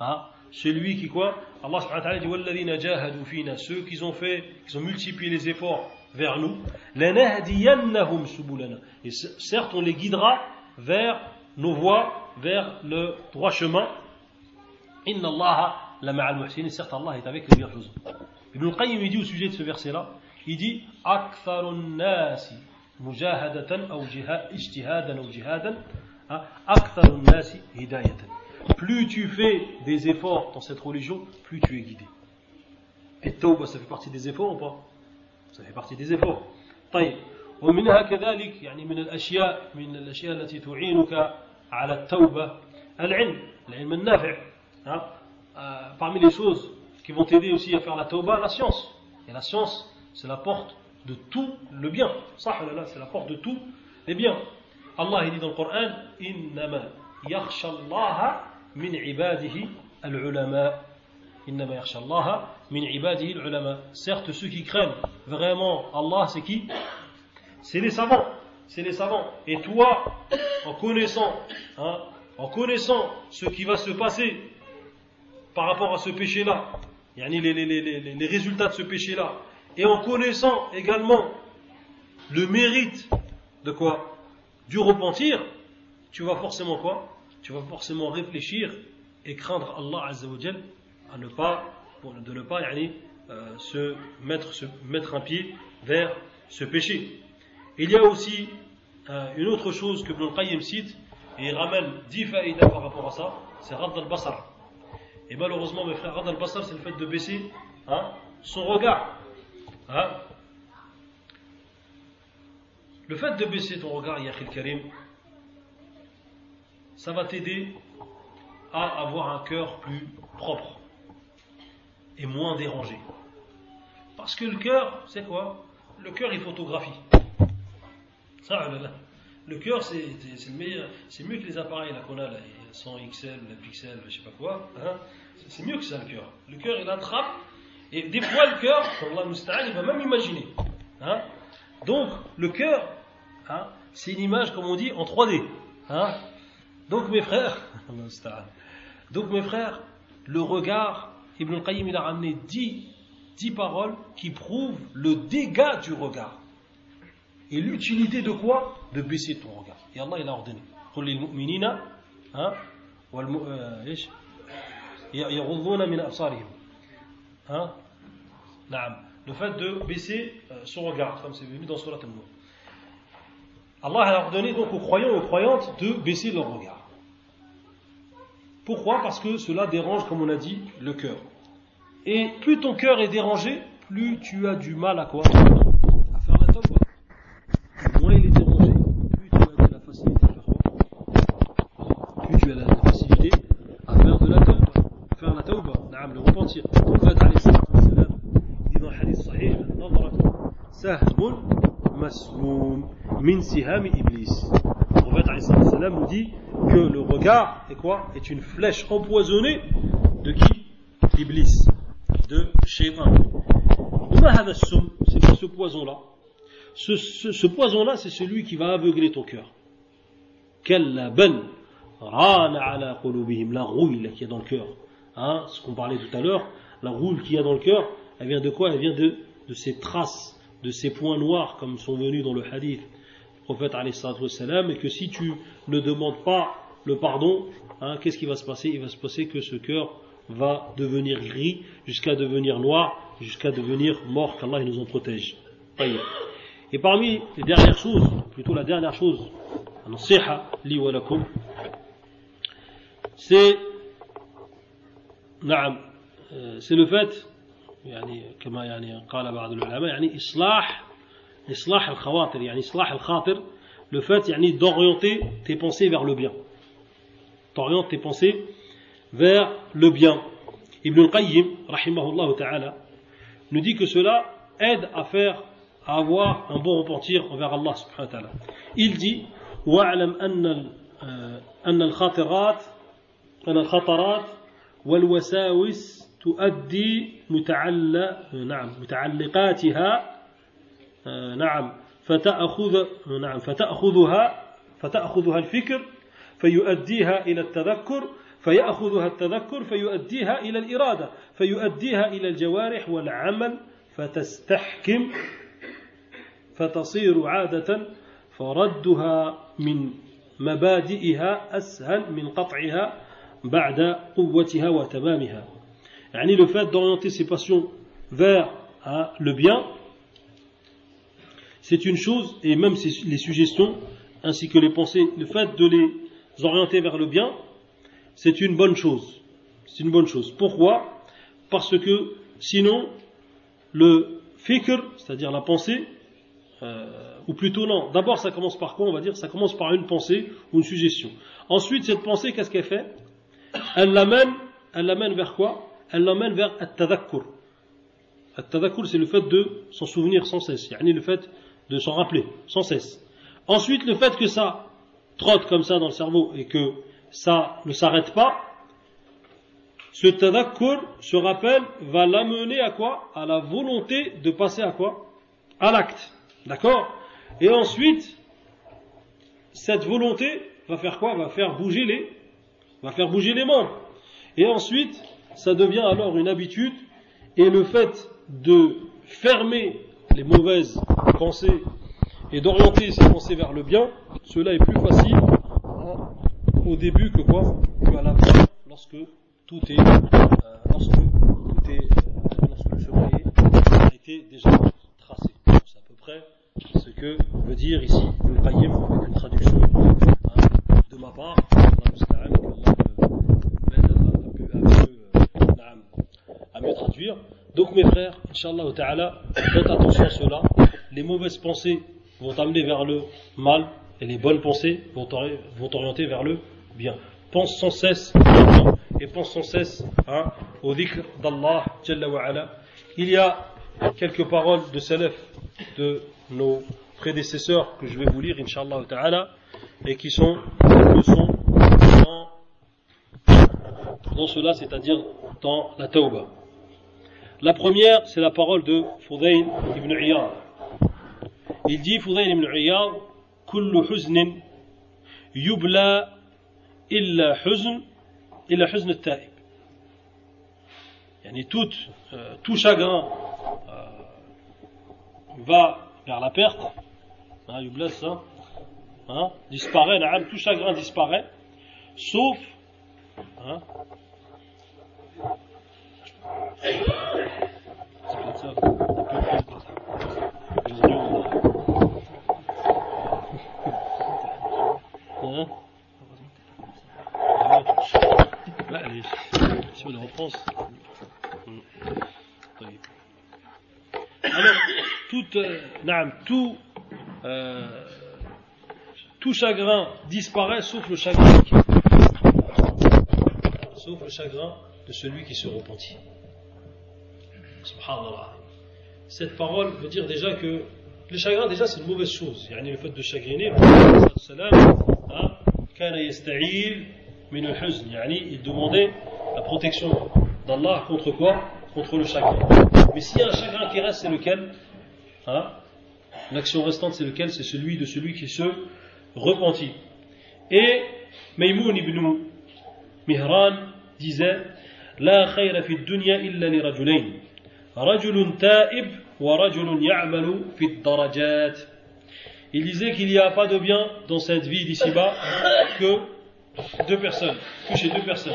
Hein? Celui qui quoi Allah subhanahu wa ta'ala dit وَالَّذِينَ جَاهَدُوا فِينَا Ceux qui ont fait, qui ont multiplié les efforts vers nous لَنَهْدِيَنَّهُمْ سُبُلَنَا Et certes on les guidera vers nos voies, vers le droit chemin Allah la ma'al muhsinin. Certes, Allah est avec les bienfaisants. Ibn al-Qayyim il dit au sujet de ce verset-là, il dit أكثر الناس مجاهدة أو جها- اجتهادا أو جهادا hein, أكثر الناس هداية. Plus tu fais des efforts dans cette religion, plus tu es guidé. Et Tawbah, ça fait partie des efforts ou pas Ça fait partie des efforts. طيب ومنها كذلك يعني من الأشياء من الأشياء التي تعينك على التوبة العلم العلم النافع hein. Euh, parmi les choses qui vont t'aider aussi à faire la tauba, la science. Et la science, c'est la porte de tout le bien. C'est la porte de tous les biens. Allah il dit dans le Coran Innama yakhsha Allah min ibadihi al-ulama. Innama yakhsha min ibadihi al-ulama. Certes, ceux qui craignent vraiment Allah, c'est qui? C'est les savants. C'est les savants. Et toi, en connaissant, hein, en connaissant ce qui va se passer par rapport à ce péché-là, les, les, les, les résultats de ce péché-là, et en connaissant également le mérite de quoi? Du repentir, tu vas forcément quoi? Tu vas forcément réfléchir et craindre Allah Azza wa Jal à ne pas, de ne pas yani, euh, se, mettre, un pied vers ce péché. Il y a aussi euh, une autre chose que Ibn al-Qayyim cite, et il ramène 10 faïdas par rapport à ça, c'est Radd al-Basar. Et malheureusement, mes frères, Radd al-Basar, c'est le fait de baisser hein, son regard. Hein. Le fait de baisser ton regard, Yakhil Karim, ça va t'aider à avoir un cœur plus propre et moins dérangé. Parce que le cœur, c'est quoi? Le cœur, il photographie. Ça, là, là. Le cœur, c'est mieux que les appareils qu'on a, là, les 100 XL, la pixel, je sais pas quoi. hein. C'est mieux que ça, le cœur. Le cœur, il attrape, et des fois, le cœur, Allah musta'an, il va même imaginer. hein. Donc, le cœur, hein, c'est une image, comme on dit, en 3D. Hein Donc mes frères, donc mes frères, le regard, Ibn al-Qayyim il a ramené 10, 10 paroles qui prouvent le dégât du regard. Et l'utilité de quoi De baisser ton regard. Et Allah il a ordonné. قل للمؤمنين ها والم... آه، ايش يغضون من ابصارهم Hein? Le fait de baisser euh, son regard, comme c'est venu dans Surat al Allah a ordonné donc aux croyants et aux croyantes de baisser leur regard. Pourquoi? Parce que cela dérange, comme on a dit, le cœur. Et plus ton cœur est dérangé, plus tu as du mal à quoi min siham iblis. Le prophète nous dit que le regard est quoi? Est une flèche empoisonnée de qui? Iblis de Shaitan. C'est ce poison-là. Ce, poison-là, c'est celui qui va aveugler ton cœur. La rouille qu'il y a dans le cœur. Hein, ce qu'on parlait tout à l'heure, la rouille qu'il y a dans le cœur, elle vient de quoi? Elle vient de ces traces, de ces points noirs comme sont venus dans le hadith prophète wassalam, et que si tu ne demandes pas le pardon, hein, qu'est-ce qui va se passer Il va se passer que ce cœur va devenir gris, jusqu'à devenir noir, jusqu'à devenir mort, qu'Allah nous en protège. Et parmi les dernières choses, plutôt la dernière chose, c'est نعم c'est le fait يعني كما يعني قال بعض العلماء يعني إصلاح إصلاح الخواطر يعني إصلاح الخاطر le fait يعني d'orienter tes pensées vers le bien t'orientes tes pensées vers le bien Ibn al-Qayyim rahimahullah ta'ala nous dit que cela aide à faire à avoir un bon repentir envers Allah subhanahu wa ta'ala il dit واعلم أن أن الخاطرات أن الخطرات والوساوس تؤدي متعلق نعم متعلقاتها نعم. فتأخذ نعم فتأخذها فتأخذها الفكر فيؤديها إلى التذكر فيأخذها التذكر فيؤديها إلى الإرادة فيؤديها إلى الجوارح والعمل فتستحكم فتصير عادة فردها من مبادئها أسهل من قطعها بعد قوتها وتمامها. يعني le fait d'orienter ses passions vers hein, le bien c'est une chose, et même les suggestions, ainsi que les pensées, le fait de les orienter vers le bien, c'est une bonne chose. C'est une bonne chose. Pourquoi? Parce que sinon, le fikr, c'est-à-dire la pensée, euh, ou plutôt non, d'abord ça commence par quoi On va dire? Ça commence par une pensée ou une suggestion. Ensuite, cette pensée, qu'est-ce qu'elle fait? Elle l'amène, elle l'amène vers quoi? Elle l'amène vers at-tadakkur. At-tadakkur, c'est le fait de s'en souvenir sans cesse, yani le fait de s'en rappeler sans cesse. Ensuite, le fait que ça trotte comme ça dans le cerveau et que ça ne s'arrête pas, ce tadakkur, ce rappel, va l'amener à quoi? À la volonté de passer à quoi? À l'acte. D'accord? Et ensuite, cette volonté va faire quoi? Va faire bouger les, va faire bouger les membres. Et ensuite, ça devient alors une habitude et le fait de fermer les mauvaises pensées et d'orienter ses pensées vers le bien, cela est plus facile au début que quoi Que à la fin, lorsque tout est, euh, lorsque tout est, euh, lorsque le chemin été déjà tracé. C'est à peu près ce que veut dire ici le Qayyim avec une traduction hein, de ma part. à mieux traduire. Donc mes frères, Inch'Allah ta'ala, faites attention à cela. Les mauvaises pensées vont t'amener vers le mal et les bonnes pensées vont t'orienter vers le bien. Pense sans cesse et pense sans cesse hein, au dhikr d'Allah Il y a quelques paroles de salaf de nos prédécesseurs que je vais vous lire, Inch'Allah ta'ala, et qui sont dans, dans cela, c'est-à-dire dans la tauba. La première, c'est la parole de Fudayl ibn Iyad. Il dit Fudayl ibn Iyad Kullu huznin yubla illa huzn illa huzn taib. Yani tout, euh, tout chagrin euh, va vers la perte. Hein, yubla, ça. Hein, disparaît, tout chagrin disparaît. Sauf. Hein, tout, euh, euh, tout chagrin disparaît sauf le chagrin sauf le chagrin de celui qui se repentit. Cette parole veut dire déjà que le chagrin, déjà, c'est une mauvaise chose. Yani, le fait de chagriner, hein, il demandait la protection d'Allah contre quoi? Contre le chagrin. Mais s'il y a un chagrin qui reste, c'est lequel? Hein? L'action restante, c'est lequel? C'est celui de celui qui se repentit. Et Maymoun ibn Mihran disait La khayra fi dunya illa li rajulayn. Il disait qu'il n'y a pas de bien dans cette vie d'ici-bas que deux personnes, que chez deux personnes.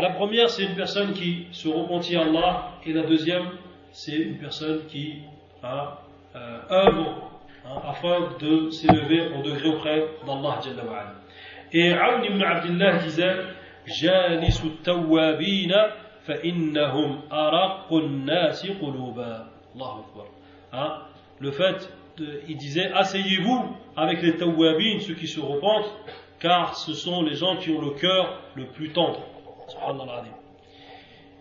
La première, c'est une personne qui se repentit à Allah, et la deuxième, c'est une personne qui a euh, hein, afin de s'élever au degré auprès d'Allah. Et Aoun ibn Abdullah disait Janisu tawabina فإنهم أرق الناس قلوبا الله أكبر Hein, le fait de- il disait asseyez-vous avec les tawabin ceux qui se repentent car ce sont les gens qui ont le cœur le plus tendre Subhanallah al-azim.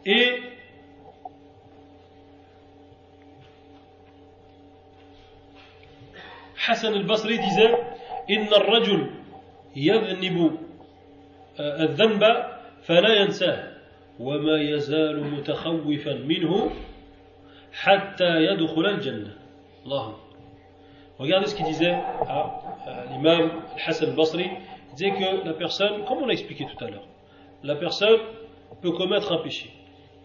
et Hassan al-Basri disait إن الرجل يذنب آه، الذنب فلا ينساه وما يزال متخوفا منه حتى يدخل الجنة الله أكبر. Regardez ce qu'il disait à, à l'imam Hassan al-Basri. Il disait que la personne, comme on l'a expliqué tout à l'heure, la personne peut commettre un péché.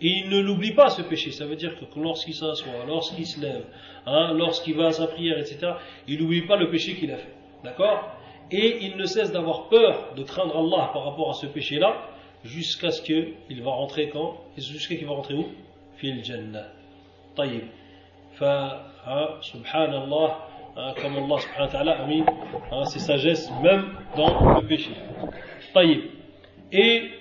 Et il ne l'oublie pas ce péché. Ça veut dire que lorsqu'il s'assoit, lorsqu'il se lève, hein, lorsqu'il va à sa prière, etc., il n'oublie pas le péché qu'il a fait. D'accord Et il ne cesse d'avoir peur, de craindre Allah par rapport à ce péché-là, jusqu'à ce qu'il va rentrer quand Jusqu'à qu'il va rentrer où Fil Jannah. طيب ف hein, subhanallah hein, comme Allah subhanahu wa ta'ala a mis hein, ses sagesses même dans le péché طيب et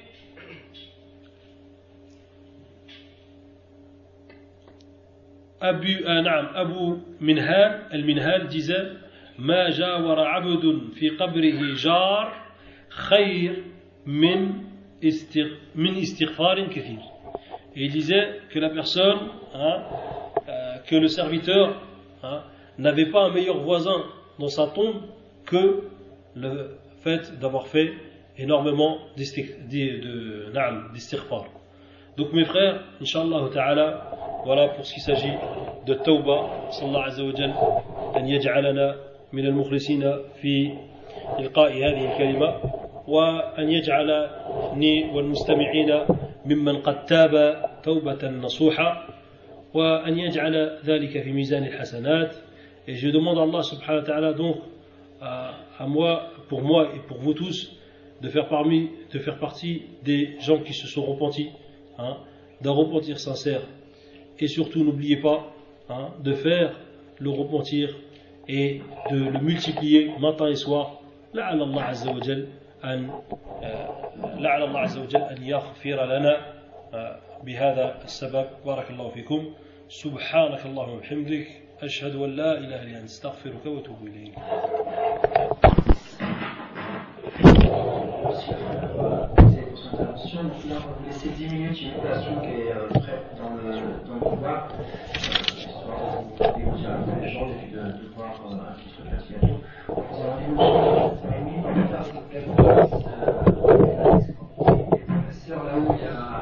أبي آه نعم أبو منهال المنهال disait ما جاور عبد في قبره جار خير من et il disait que la personne, hein, euh, que le serviteur hein, n'avait pas un meilleur voisin dans sa tombe que le fait d'avoir fait énormément d'istighfar. Donc mes frères, Inch'Allah ta'ala, voilà pour ce qui s'agit de Tawbah, sallallahu azza wa jal, an yaj'alana min al-mukhlisina fi ilqa'i hadhihi al-kalima. وأن يجعلني والمستمعين ممن قد تاب توبة نصوحة وأن يجعل ذلك في ميزان الحسنات et je demande à Allah subhanahu wa ta'ala donc à, à moi, pour moi et pour vous tous de faire, parmi, de faire partie des gens qui se sont repentis hein, d'un repentir sincère et surtout n'oubliez pas hein, de faire le repentir et de le multiplier matin et soir لعل الله عز وجل أن آه، لعل الله عز وجل أن يغفر لنا آه، بهذا السبب. بارك الله فيكم. سبحانك اللهم وبحمدك أشهد أن لا إله إلا أنت أستغفرك وأتوب إليك. Merci. la conférence à, à,